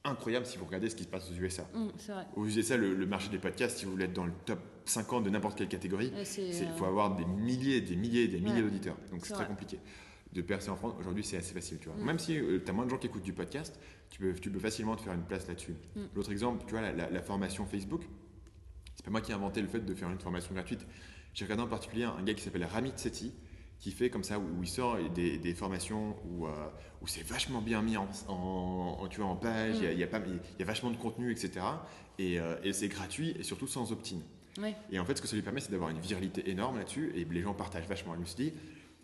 incroyable si vous regardez ce qui se passe aux USA. Mmh, aux USA, le, marché des podcasts, si vous voulez être dans le top 50 de n'importe quelle catégorie, il faut avoir des milliers, des milliers, des milliers d'auditeurs. Donc c'est très compliqué. De percer en France, aujourd'hui, c'est assez facile. Tu vois. Mmh. Même si euh, tu as moins de gens qui écoutent du podcast, tu peux, tu peux facilement te faire une place là-dessus. Mmh. L'autre exemple, tu vois, la, formation Facebook, c'est pas moi qui ai inventé le fait de faire une formation gratuite. J'ai regardé en particulier un gars qui s'appelle Ramit Sethi, qui fait comme ça, où, il sort des, des formations où, euh, où c'est vachement bien mis en, en, tu vois, en page, il, y a, y y vachement de contenu, etc. Et, euh, et c'est gratuit et surtout sans opt-in. Et en fait, ce que ça lui permet, c'est d'avoir une viralité énorme là-dessus et les gens partagent vachement. Je me suis dit,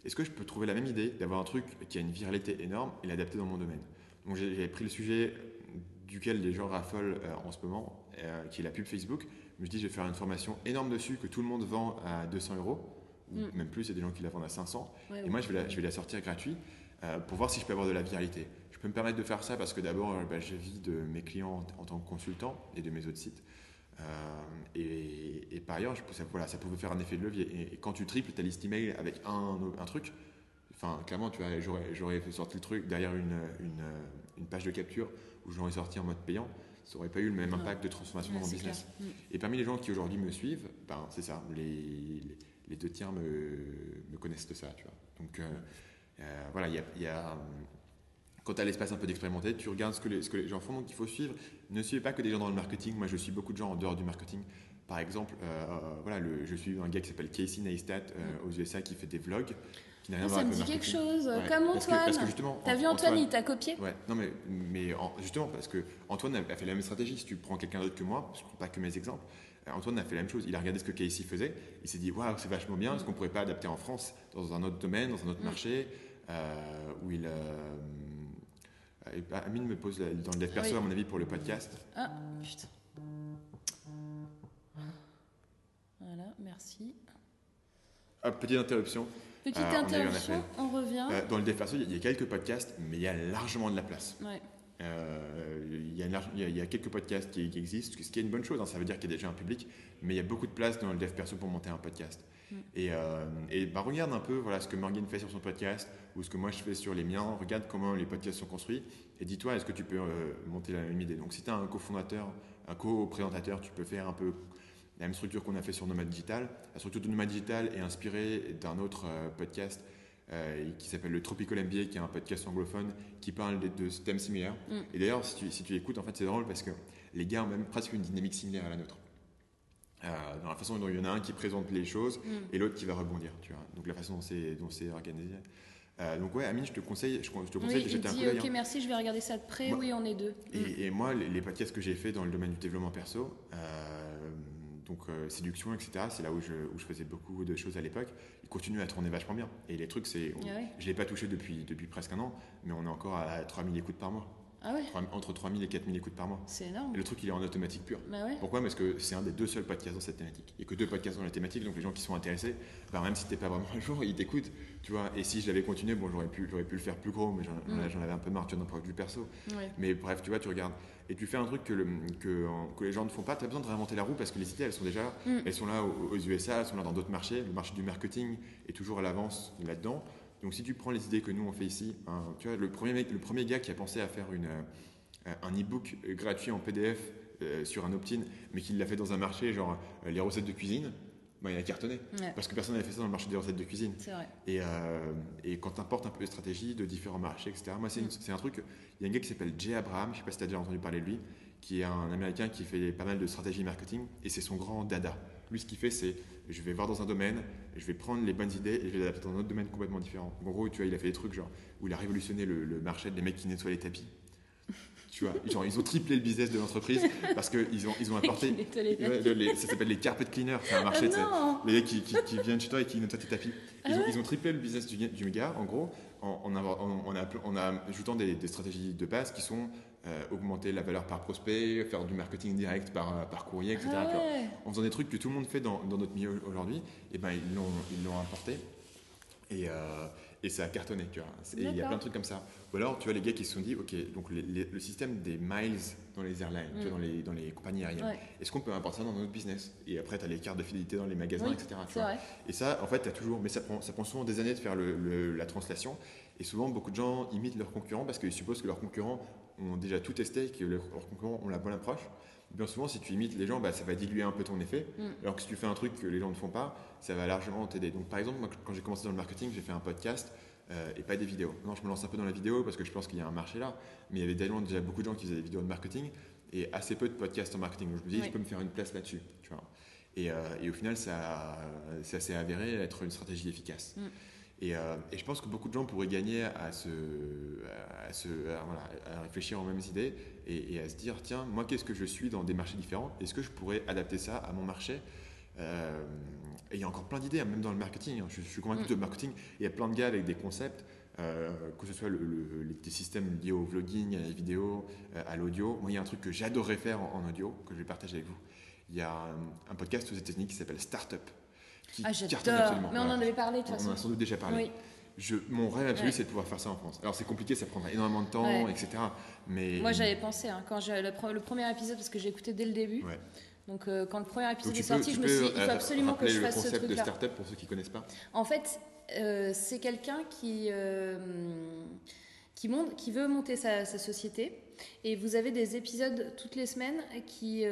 est-ce que je peux trouver la même idée d'avoir un truc qui a une viralité énorme et l'adapter dans mon domaine? Donc j'ai pris le sujet duquel les gens raffolent euh, en ce moment, qui est la pub Facebook. Je me suis dit, je vais faire une formation énorme dessus que tout le monde vend à 200 euros Mm. même plus, il y a des gens qui la vendent à 500. et moi, je vais, la, je vais la sortir gratuite euh, pour voir si je peux avoir de la viralité. Je peux me permettre de faire ça parce que d'abord, euh, bah, je vis de mes clients en, tant que consultant et de mes autres sites. Euh, et, par ailleurs, je, ça, voilà, ça pouvait faire un effet de levier. Et, quand tu triples ta liste email avec un, un truc, enfin, clairement, tu j'aurais fait sortir le truc derrière une, une, une page de capture où j'aurais sorti en mode payant ça n'aurait pas eu le même impact de transformation dans mon business. Mm. Et parmi les gens qui aujourd'hui me suivent, ben, c'est ça, les, les deux tiers me, me, connaissent de ça, tu vois. Donc euh, euh, voilà, il y a, quand tu as l'espace un peu d'expérimenter, tu regardes ce que, les, ce que les gens font, donc il faut suivre. Ne suivez pas que des gens dans le marketing. Moi, je suis beaucoup de gens en dehors du marketing. Par exemple, euh, voilà, le, je suis un gars qui s'appelle Casey Neistat aux USA qui fait des vlogs. Qui n'a rien à voir ça me dit quelque chose, comme Antoine. Parce que, justement, T'as vu Antoine, il t'a copié? Ouais, non mais, mais justement, parce que Antoine a fait la même stratégie. Si tu prends quelqu'un d'autre que moi, je ne prends pas que mes exemples, Antoine a fait la même chose. Il a regardé ce que Casey faisait. Il s'est dit Waouh, c'est vachement bien. Est-ce qu'on ne pourrait pas adapter en France, dans un autre domaine, dans un autre mm. marché euh, où il. Euh, Amine me pose dans le dev perso, à mon avis, pour le podcast. Ah, putain. Voilà, merci. petite interruption. Petite euh, interruption, on, revient. dans le dev perso, il y a quelques podcasts, mais il y a largement de la place. Ouais. Euh, il, y a il, y a, quelques podcasts qui, existent, ce qui est une bonne chose, hein. ça veut dire qu'il y a déjà un public, mais il y a beaucoup de place dans le dev perso pour monter un podcast. Mm. Et, euh, et bah, regarde un peu voilà, ce que Morgan fait sur son podcast ou ce que moi je fais sur les miens, regarde comment les podcasts sont construits et dis-toi est-ce que tu peux euh, monter la même idée? Donc si tu as un cofondateur, un co-présentateur, tu peux faire un peu la même structure qu'on a fait sur Nomad Digital. La structure de Nomad Digital est inspirée d'un autre podcast euh, qui s'appelle le Tropical MBA, qui est un podcast anglophone qui parle de, de thèmes similaires. Mm. Et d'ailleurs, si tu, si tu écoutes, en fait, c'est drôle parce que les gars ont même presque une dynamique similaire à la nôtre. Euh, dans la façon dont il y en a un qui présente les choses mm. et l'autre qui va rebondir. Tu vois. Donc la façon dont c'est, organisé. Euh, donc ouais, Amine, je te conseille, je, te conseille de jeter un coup d'œil. Ok, merci, je vais regarder ça de près. oui, on est deux. Et, mm. moi, les, podcasts que j'ai fait dans le domaine du développement perso, donc euh, séduction, etc. C'est là où je, où je, faisais beaucoup de choses à l'époque. Ils continuent à tourner vachement bien. Et les trucs, c'est, ah je l'ai pas touché depuis depuis presque un an, mais on est encore à 3000 écoutes par mois. Ah ouais entre 3000 et 4000 écoutes par mois. C'est énorme. Et le truc, il est en automatique pur. Bah Pourquoi? Parce que c'est un des deux seuls podcasts dans cette thématique. Il n'y a que deux podcasts dans la thématique, donc les gens qui sont intéressés, bah, même si tu n'es pas vraiment un jour, ils t'écoutent. Tu vois et si je l'avais continué, bon, j'aurais pu, pu le faire plus gros, mais j'en mm. avais un peu marre, tu vois, d'un vue perso. Mais bref, tu vois, tu regardes. Et tu fais un truc que, le, que, que, les gens ne font pas, tu as besoin de réinventer la roue parce que les idées, elles sont déjà là. Mm. Elles sont là aux, USA, elles sont là dans d'autres marchés. Le marché du marketing est toujours à l'avance là-dedans. Donc si tu prends les idées que nous on fait ici, hein, tu vois, le premier, le premier gars qui a pensé à faire une euh, un e-book gratuit en PDF euh, sur un opt-in, mais qu'il l'a fait dans un marché, genre euh, les recettes de cuisine, bah, il a cartonné. Parce que personne n'avait fait ça dans le marché des recettes de cuisine. Vrai. Et, et, quand tu importes un peu de stratégie de différents marchés, etc. Moi, c'est mm. un truc. Il y a un gars qui s'appelle Jay Abraham, je sais pas si tu as déjà entendu parler de lui, qui est un américain qui fait pas mal de stratégie marketing, et c'est son grand dada. Lui, ce qu'il fait, c'est je vais voir dans un domaine, je vais prendre les bonnes idées et je vais les adapter dans un autre domaine complètement différent. En gros, tu vois, il a fait des trucs genre où il a révolutionné le, le marché des mecs qui nettoient les tapis. Tu vois, genre, ils ont triplé le business de l'entreprise parce qu'ils ont, ils ont apporté. ça s'appelle les carpet cleaners. C'est un marché, ah les gars qui, qui, viennent chez toi et qui nettoient tes tapis. Ils, ont, ah ils ont, triplé le business du, du gars, en gros, en, en, en, en ajoutant des, des, stratégies de base qui sont euh, augmenter la valeur par prospect, faire du marketing direct par, par courrier, etc. Ah en faisant des trucs que tout le monde fait dans, dans notre milieu aujourd'hui, et eh ben, ils l'ont, ils l'ont importé. Et, euh, et ça a cartonné, tu vois. Et il y a plein de trucs comme ça. Ou alors, tu vois, les gars qui se sont dit, OK, donc le système des miles dans les airlines, tu vois, mm. dans, les, dans les compagnies aériennes, est-ce qu'on peut importer ça dans notre business? Et après, tu as les cartes de fidélité dans les magasins, etc. Et ça, en fait, tu as toujours, mais ça prend, ça prend souvent des années de faire le, la translation. Et souvent, beaucoup de gens imitent leurs concurrents parce qu'ils supposent que leurs concurrents ont déjà tout testé, que leurs concurrents ont la bonne approche. bien souvent, si tu imites les gens, bah, ça va diluer un peu ton effet. Mm. Alors que si tu fais un truc que les gens ne font pas, ça va largement t'aider. Donc, par exemple, moi, quand j'ai commencé dans le marketing, j'ai fait un podcast euh, et pas des vidéos. Non, je me lance un peu dans la vidéo parce que je pense qu'il y a un marché là, mais il y avait déjà beaucoup de gens qui faisaient des vidéos de marketing et assez peu de podcasts en marketing. Donc, je me dis, je peux me faire une place là-dessus. Tu vois. Et, euh, et, au final, ça, ça s'est avéré être une stratégie efficace. Mm. Et, euh, et, je pense que beaucoup de gens pourraient gagner à, se, à, se, à, réfléchir aux mêmes idées et, et, à se dire tiens, moi, qu'est-ce que je suis dans des marchés différents? Est-ce que je pourrais adapter ça à mon marché? Euh, et il y a encore plein d'idées, hein, même dans le marketing. Hein. Je, suis convaincu mm. que le marketing, il y a plein de gars avec des concepts, euh, que ce soit le, les systèmes liés au vlogging, à la vidéo, à l'audio. Moi, il y a un truc que j'adorerais faire en, audio, que je vais partager avec vous. Il y a un, podcast aux États-Unis qui s'appelle Startup. Qui ah, j'adore. Mais on en avait parlé, de toute façon. On en a sans doute déjà parlé. Je, mon rêve absolu, c'est de pouvoir faire ça en France. Alors c'est compliqué, ça prendra énormément de temps, etc. Mais moi j'avais pensé hein, quand le, le, premier épisode parce que j'ai écouté dès le début. Donc euh, quand le premier épisode est sorti, je me suis dit, il faut absolument que je fasse ce truc-là. le concept de startup pour ceux qui connaissent pas En fait, euh, c'est quelqu'un qui, euh, qui, monte, qui veut monter sa, société. Et vous avez des épisodes toutes les semaines qui,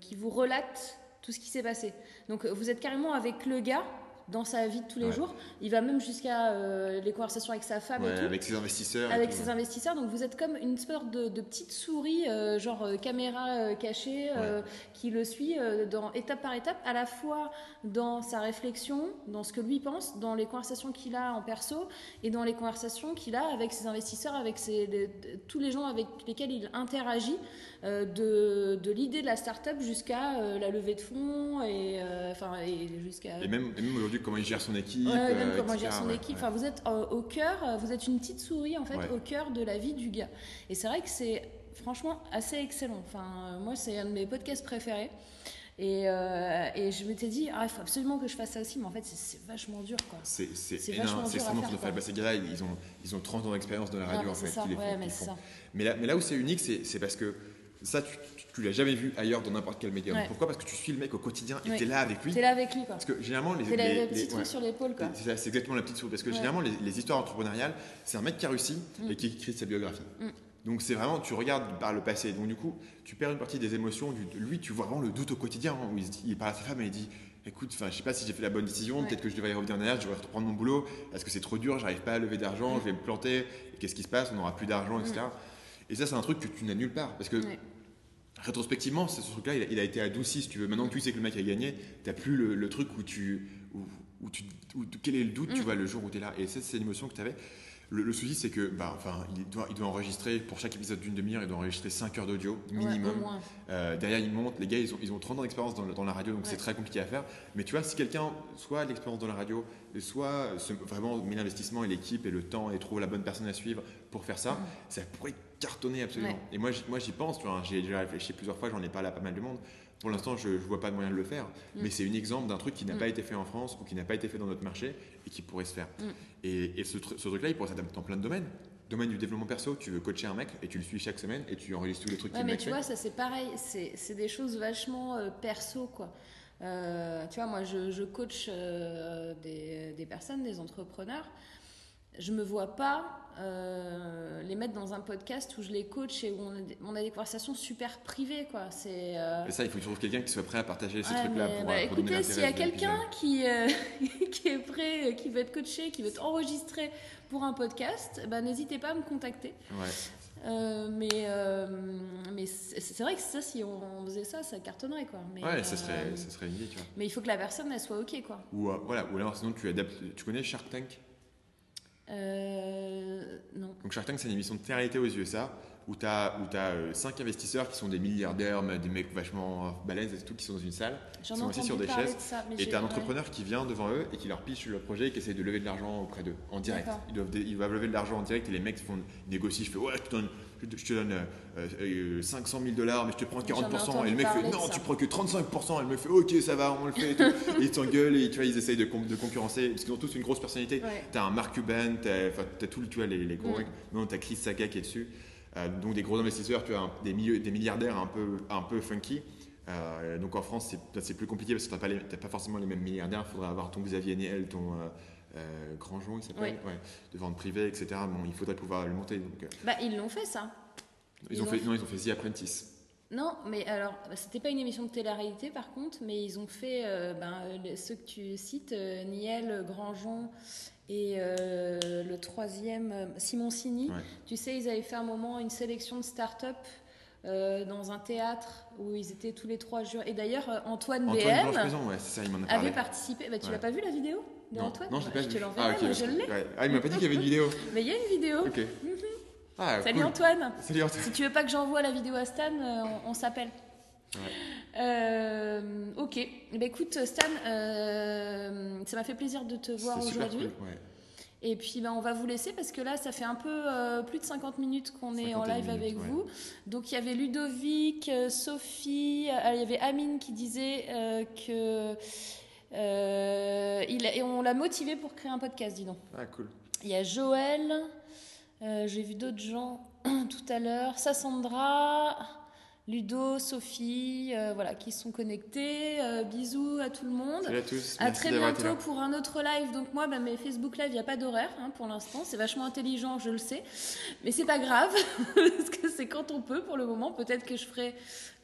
qui vous relatent tout ce qui s'est passé. Donc vous êtes carrément avec le gars dans sa vie de tous les jours. Il va même jusqu'à euh, les conversations avec sa femme et tout. Avec ses investisseurs. Avec ses investisseurs. Donc vous êtes comme une sorte de, petite souris, euh, genre euh, caméra cachée, qui le suit dans, étape par étape, à la fois dans sa réflexion, dans ce que lui pense, dans les conversations qu'il a en perso et dans les conversations qu'il a avec ses investisseurs, avec ses, tous les gens avec lesquels il interagit. De, de l'idée de la start-up jusqu'à la levée de fonds et, enfin, et jusqu'à. Et même, même comment il gère son équipe. même comment il gère son équipe. Enfin, vous êtes au cœur, vous êtes une petite souris en fait au cœur de la vie du gars. Et c'est vrai que c'est franchement assez excellent. Enfin, moi, c'est un de mes podcasts préférés. Et, et, je m'étais dit, ah, il faut absolument que je fasse ça aussi, mais en fait, c'est vachement dur. C'est vachement dur. C'est extrêmement. Bah, ces gars-là, ils ont, ils ont 30 ans d'expérience dans la radio, en fait. Ça, ouais, mais, ça. mais, là, mais là où c'est unique, c'est parce que ça, tu, tu, l'as jamais vu ailleurs dans n'importe quel média. Pourquoi? Parce que tu suis le mec au quotidien et tu es là avec lui. Tu es là avec lui. Quoi. Parce que généralement, les. C'est la, petite souris sur l'épaule. C'est exactement la petite souris. Parce que généralement, les, histoires entrepreneuriales, c'est un mec qui a réussi mm. et qui écrit sa biographie. Mm. Donc c'est vraiment, tu regardes par le passé. Donc du coup, tu perds une partie des émotions. Du, lui, tu vois vraiment le doute au quotidien. Hein, où il, il, parle à sa femme et il dit écoute, enfin, je sais pas si j'ai fait la bonne décision, peut-être que je devrais y revenir derrière, je devrais reprendre mon boulot, parce que c'est trop dur, j'arrive pas à lever d'argent, mm. je vais me planter, qu'est-ce qui se passe, on n'aura plus d'argent, etc. Et ça, c'est un truc que tu n'as nulle part, parce que rétrospectivement, ce truc-là, il, a été adouci, si tu veux. Maintenant que tu sais que le mec a gagné, tu n'as plus le, truc où tu, où, où tu, où- quel est le doute, tu Mm. vois, le jour où tu es là. Et c'est l'émotion que tu avais. Le, le souci, c'est que, bah, enfin, il doit, il doit enregistrer, pour chaque épisode d'une demi-heure, il doit enregistrer 5 heures d'audio Ouais, minimum. au moins. Euh, derrière, ils montent, les gars, ils ont, ils ont 30 ans d'expérience dans, dans la radio, donc Ouais. c'est très compliqué à faire. Mais tu vois, si quelqu'un, soit l'expérience dans la radio, soit vraiment met l'investissement et l'équipe et le temps et trouve la bonne personne à suivre pour faire ça, ça pourrait cartonner absolument. Ouais. Et moi, j'y- moi, j'y pense, tu vois, hein, j'ai déjà réfléchi plusieurs fois, j'en ai parlé à pas mal de monde. Pour l'instant, je ne vois pas de moyen de le faire, mais c'est un exemple d'un truc qui n'a Mm. pas été fait en France ou qui n'a pas été fait dans notre marché et qui pourrait se faire. Mm. Et, et ce, tru- ce truc-là, il pourrait s'adapter dans plein de domaines. Domaine du développement perso, tu veux coacher un mec et tu le suis chaque semaine et tu enregistres tous les trucs Ouais, mais tu vois, ça c'est pareil, c'est c'est des choses vachement euh, perso, quoi. Euh, tu vois, moi je, je coach euh, des, des personnes, des entrepreneurs. Je me vois pas euh, les mettre dans un podcast où je les coach et où on a des, on a des conversations super privées, quoi. C'est. euh, ça, il faut que tu trouves quelqu'un qui soit prêt à partager ces Ouais, trucs-là mais, pour, bah, euh, pour écoutez, s'il y a quelqu'un qui, euh, qui est prêt, qui veut être coaché, qui veut être enregistré pour un podcast, bah, n'hésitez pas à me contacter. Ouais. Mais mais c'est vrai que ça, si on faisait ça, ça cartonnerait quoi. Mais, Ouais, ça serait, ça serait une idée, tu vois. mais il faut que la personne elle soit ok quoi. Ou, voilà, ou alors sinon tu adaptes. Tu connais Shark Tank? Euh, non. Donc Shark Tank, c'est une émission de télé-réalité aux USA où tu as, où as 5 investisseurs qui sont des milliardaires, des mecs vachement euh, balèzes et tout, qui sont dans une salle. Ai sont assis sur des chaises. de ça. Mais Et tu as un entrepreneur qui vient devant eux et qui leur pitch leur projet et qui essaie de lever de l'argent auprès d'eux, en direct. Ils doivent, ils doivent lever de l'argent en direct et les mecs font négocient. Je fais Ouais, je te donne, je te, donne euh, euh, 500 000 dollars, mais je te prends J'en ai 40%. entendu Et le mec fait Non, tu prends que 35%. Elle me fait Ok, ça va, on le fait. Et, tout. et ils s'engueulent et tu vois, ils essayent de, con- de concurrencer parce qu'ils ont tous une grosse personnalité. Ouais. T'as un Mark Cuban, t'as tout, tu vois, les, les gros Mm. Non, t'as Chris Saka qui est dessus. Euh, donc des gros investisseurs, tu un- des, milieux- des milliardaires un peu, un peu funky. Euh, donc en France, c'est- plus compliqué parce que t'as pas, les- pas forcément les mêmes milliardaires. Il faudrait avoir ton Xavier Niel, ton euh, Grandjean, il s'appelle, Oui. ouais, de vente privée, etc. Bon, il faudrait pouvoir le monter. Donc, euh, Bah ils l'ont fait ça. ils, Ils ont ont fait, fait- non, ils ont fait The Apprentice. Non, mais alors, bah, c'était pas une émission de télé-réalité par contre, mais ils ont fait euh, ben, ceux que tu cites, euh, Niel, Grandjean et le troisième, Simon Sini. Ouais. Tu sais, ils avaient fait un moment une sélection de start-up euh, dans un théâtre où ils étaient tous les trois jurés. Et d'ailleurs, Antoine, Antoine BM ouais, ça, il a avait participé. Bah, tu Ouais. l'as pas vu la vidéo? De non, Antoine non, je pas Je te l'enverrai, ah, ok, moi parce je l'ai. ouais. Ah, il m'a pas dit qu'il y avait une vidéo. Mais il y a une vidéo. Ok. Ah, Salut cool. Antoine Salut Antoine. Si tu veux pas que j'envoie la vidéo à Stan, euh, on, on s'appelle. Euh, ok. Eh ben, écoute, Stan, euh, ça m'a fait plaisir de te voir aujourd'hui. cool, ouais. Et puis, ben, on va vous laisser parce que là, ça fait un peu euh, plus de 50 minutes qu'on est en 51 live avec ouais. vous. Donc, il y avait Ludovic, Sophie, il y avait Amine qui disait euh, que. Euh, il et on l'a motivé pour créer un podcast, dis donc. Ah, cool. Il y a Joël, euh, j'ai vu d'autres gens tout à l'heure, Sassandra, Ludo, Sophie, euh, voilà, qui sont connectés. Euh, bisous à tout le monde. Salut à tous. À très bientôt là. pour un autre live. Donc moi, bah, mes Facebook Live, il n'y a pas d'horaire hein, pour l'instant. C'est vachement intelligent, je le sais. Mais c'est pas grave, parce que c'est quand on peut pour le moment. Peut-être que je ferai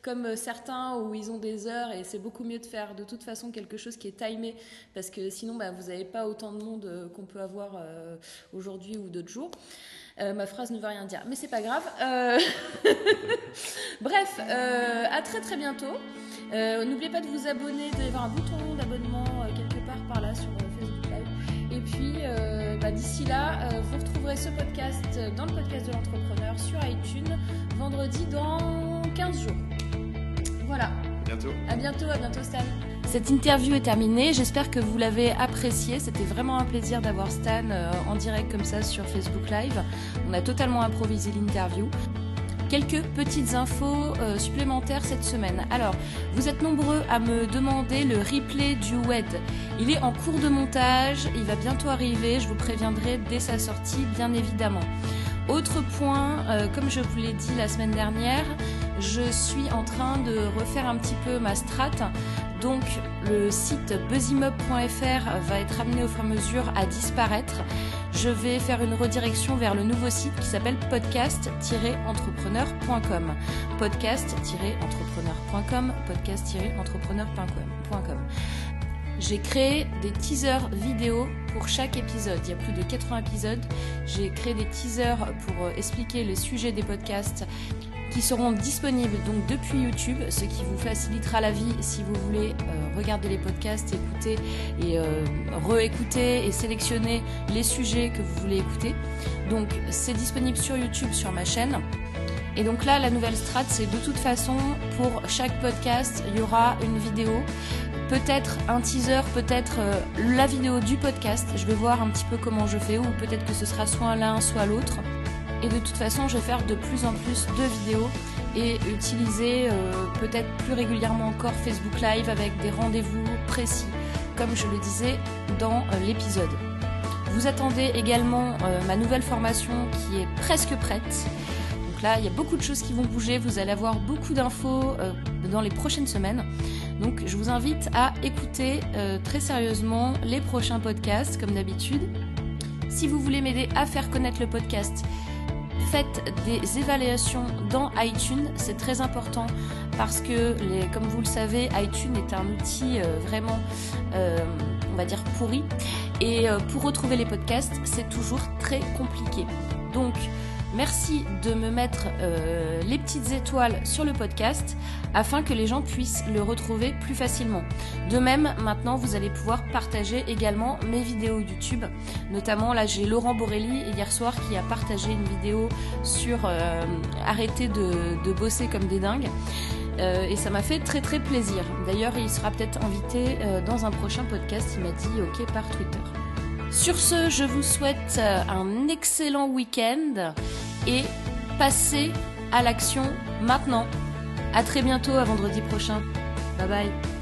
comme euh, certains où ils ont des heures et c'est beaucoup mieux de faire de toute façon quelque chose qui est timé parce que sinon bah, vous n'avez pas autant de monde qu'on peut avoir euh, aujourd'hui ou d'autres jours. Euh, ma phrase ne veut rien dire, mais c'est pas grave. Euh, Bref, euh, à très très bientôt. N'oubliez pas de vous abonner, y avoir un bouton d'abonnement quelque part par là sur Facebook Live. Et puis bah, d'ici là, vous retrouverez ce podcast dans le podcast de l'entrepreneur sur iTunes vendredi dans 15 jours. Voilà, Bientôt. à bientôt, à bientôt Stan. Cette interview est terminée, j'espère que vous l'avez appréciée. C'était vraiment un plaisir d'avoir Stan euh, en direct comme ça sur Facebook Live. On a totalement improvisé l'interview. Quelques petites infos euh, supplémentaires cette semaine. Alors, vous êtes nombreux à me demander le replay du WED. Il est en cours de montage, il va bientôt arriver, je vous préviendrai dès sa sortie, bien évidemment. Autre point, euh, comme je vous l'ai dit la semaine dernière, je suis en train de refaire un petit peu ma strat. Donc le site buzzimob.fr va être amené au fur et à mesure à disparaître. Je vais faire une redirection vers le nouveau site qui s'appelle podcast-entrepreneur.com. Podcast-entrepreneur.com, podcast-entrepreneur.com. J'ai créé des teasers vidéo pour chaque épisode. Il y a plus de 80 épisodes. J'ai créé des teasers pour euh, expliquer les sujets des podcasts qui seront disponibles donc depuis YouTube, ce qui vous facilitera la vie si vous voulez euh, regarder les podcasts, écouter et euh, réécouter et sélectionner les sujets que vous voulez écouter. Donc c'est disponible sur YouTube sur ma chaîne. Et donc là, la nouvelle strat, c'est de toute façon, pour chaque podcast, il y aura une vidéo, peut-être un teaser, peut-être euh, la vidéo du podcast. Je vais voir un petit peu comment je fais, ou peut-être que ce sera soit l'un, soit l'autre. Et de toute façon, je vais faire de plus en plus de vidéos et utiliser euh, peut-être plus régulièrement encore Facebook Live avec des rendez-vous précis, comme je le disais dans euh, l'épisode. Vous attendez également euh, ma nouvelle formation qui est presque prête. Donc là, il y a beaucoup de choses qui vont bouger, vous allez avoir beaucoup d'infos dans les prochaines semaines. Donc je vous invite à écouter très sérieusement les prochains podcasts, comme d'habitude. Si vous voulez m'aider à faire connaître le podcast, faites des évaluations dans iTunes, c'est très important parce que, comme vous le savez, iTunes est un outil euh, vraiment, euh, on va dire, pourri. Et euh, pour retrouver les podcasts, c'est toujours très compliqué. Donc, Merci de me mettre euh, les petites étoiles sur le podcast afin que les gens puissent le retrouver plus facilement. De même, maintenant, vous allez pouvoir partager également mes vidéos YouTube. Notamment, là, j'ai Laurent Borelli hier soir qui a partagé une vidéo sur euh, arrêter de, bosser comme des dingues. Euh, et ça m'a fait très très plaisir. D'ailleurs, il sera peut-être invité dans un prochain podcast. Il m'a dit OK par Twitter. Sur ce, je vous souhaite un excellent week-end et passez à l'action maintenant. À très bientôt, à vendredi prochain. Bye bye.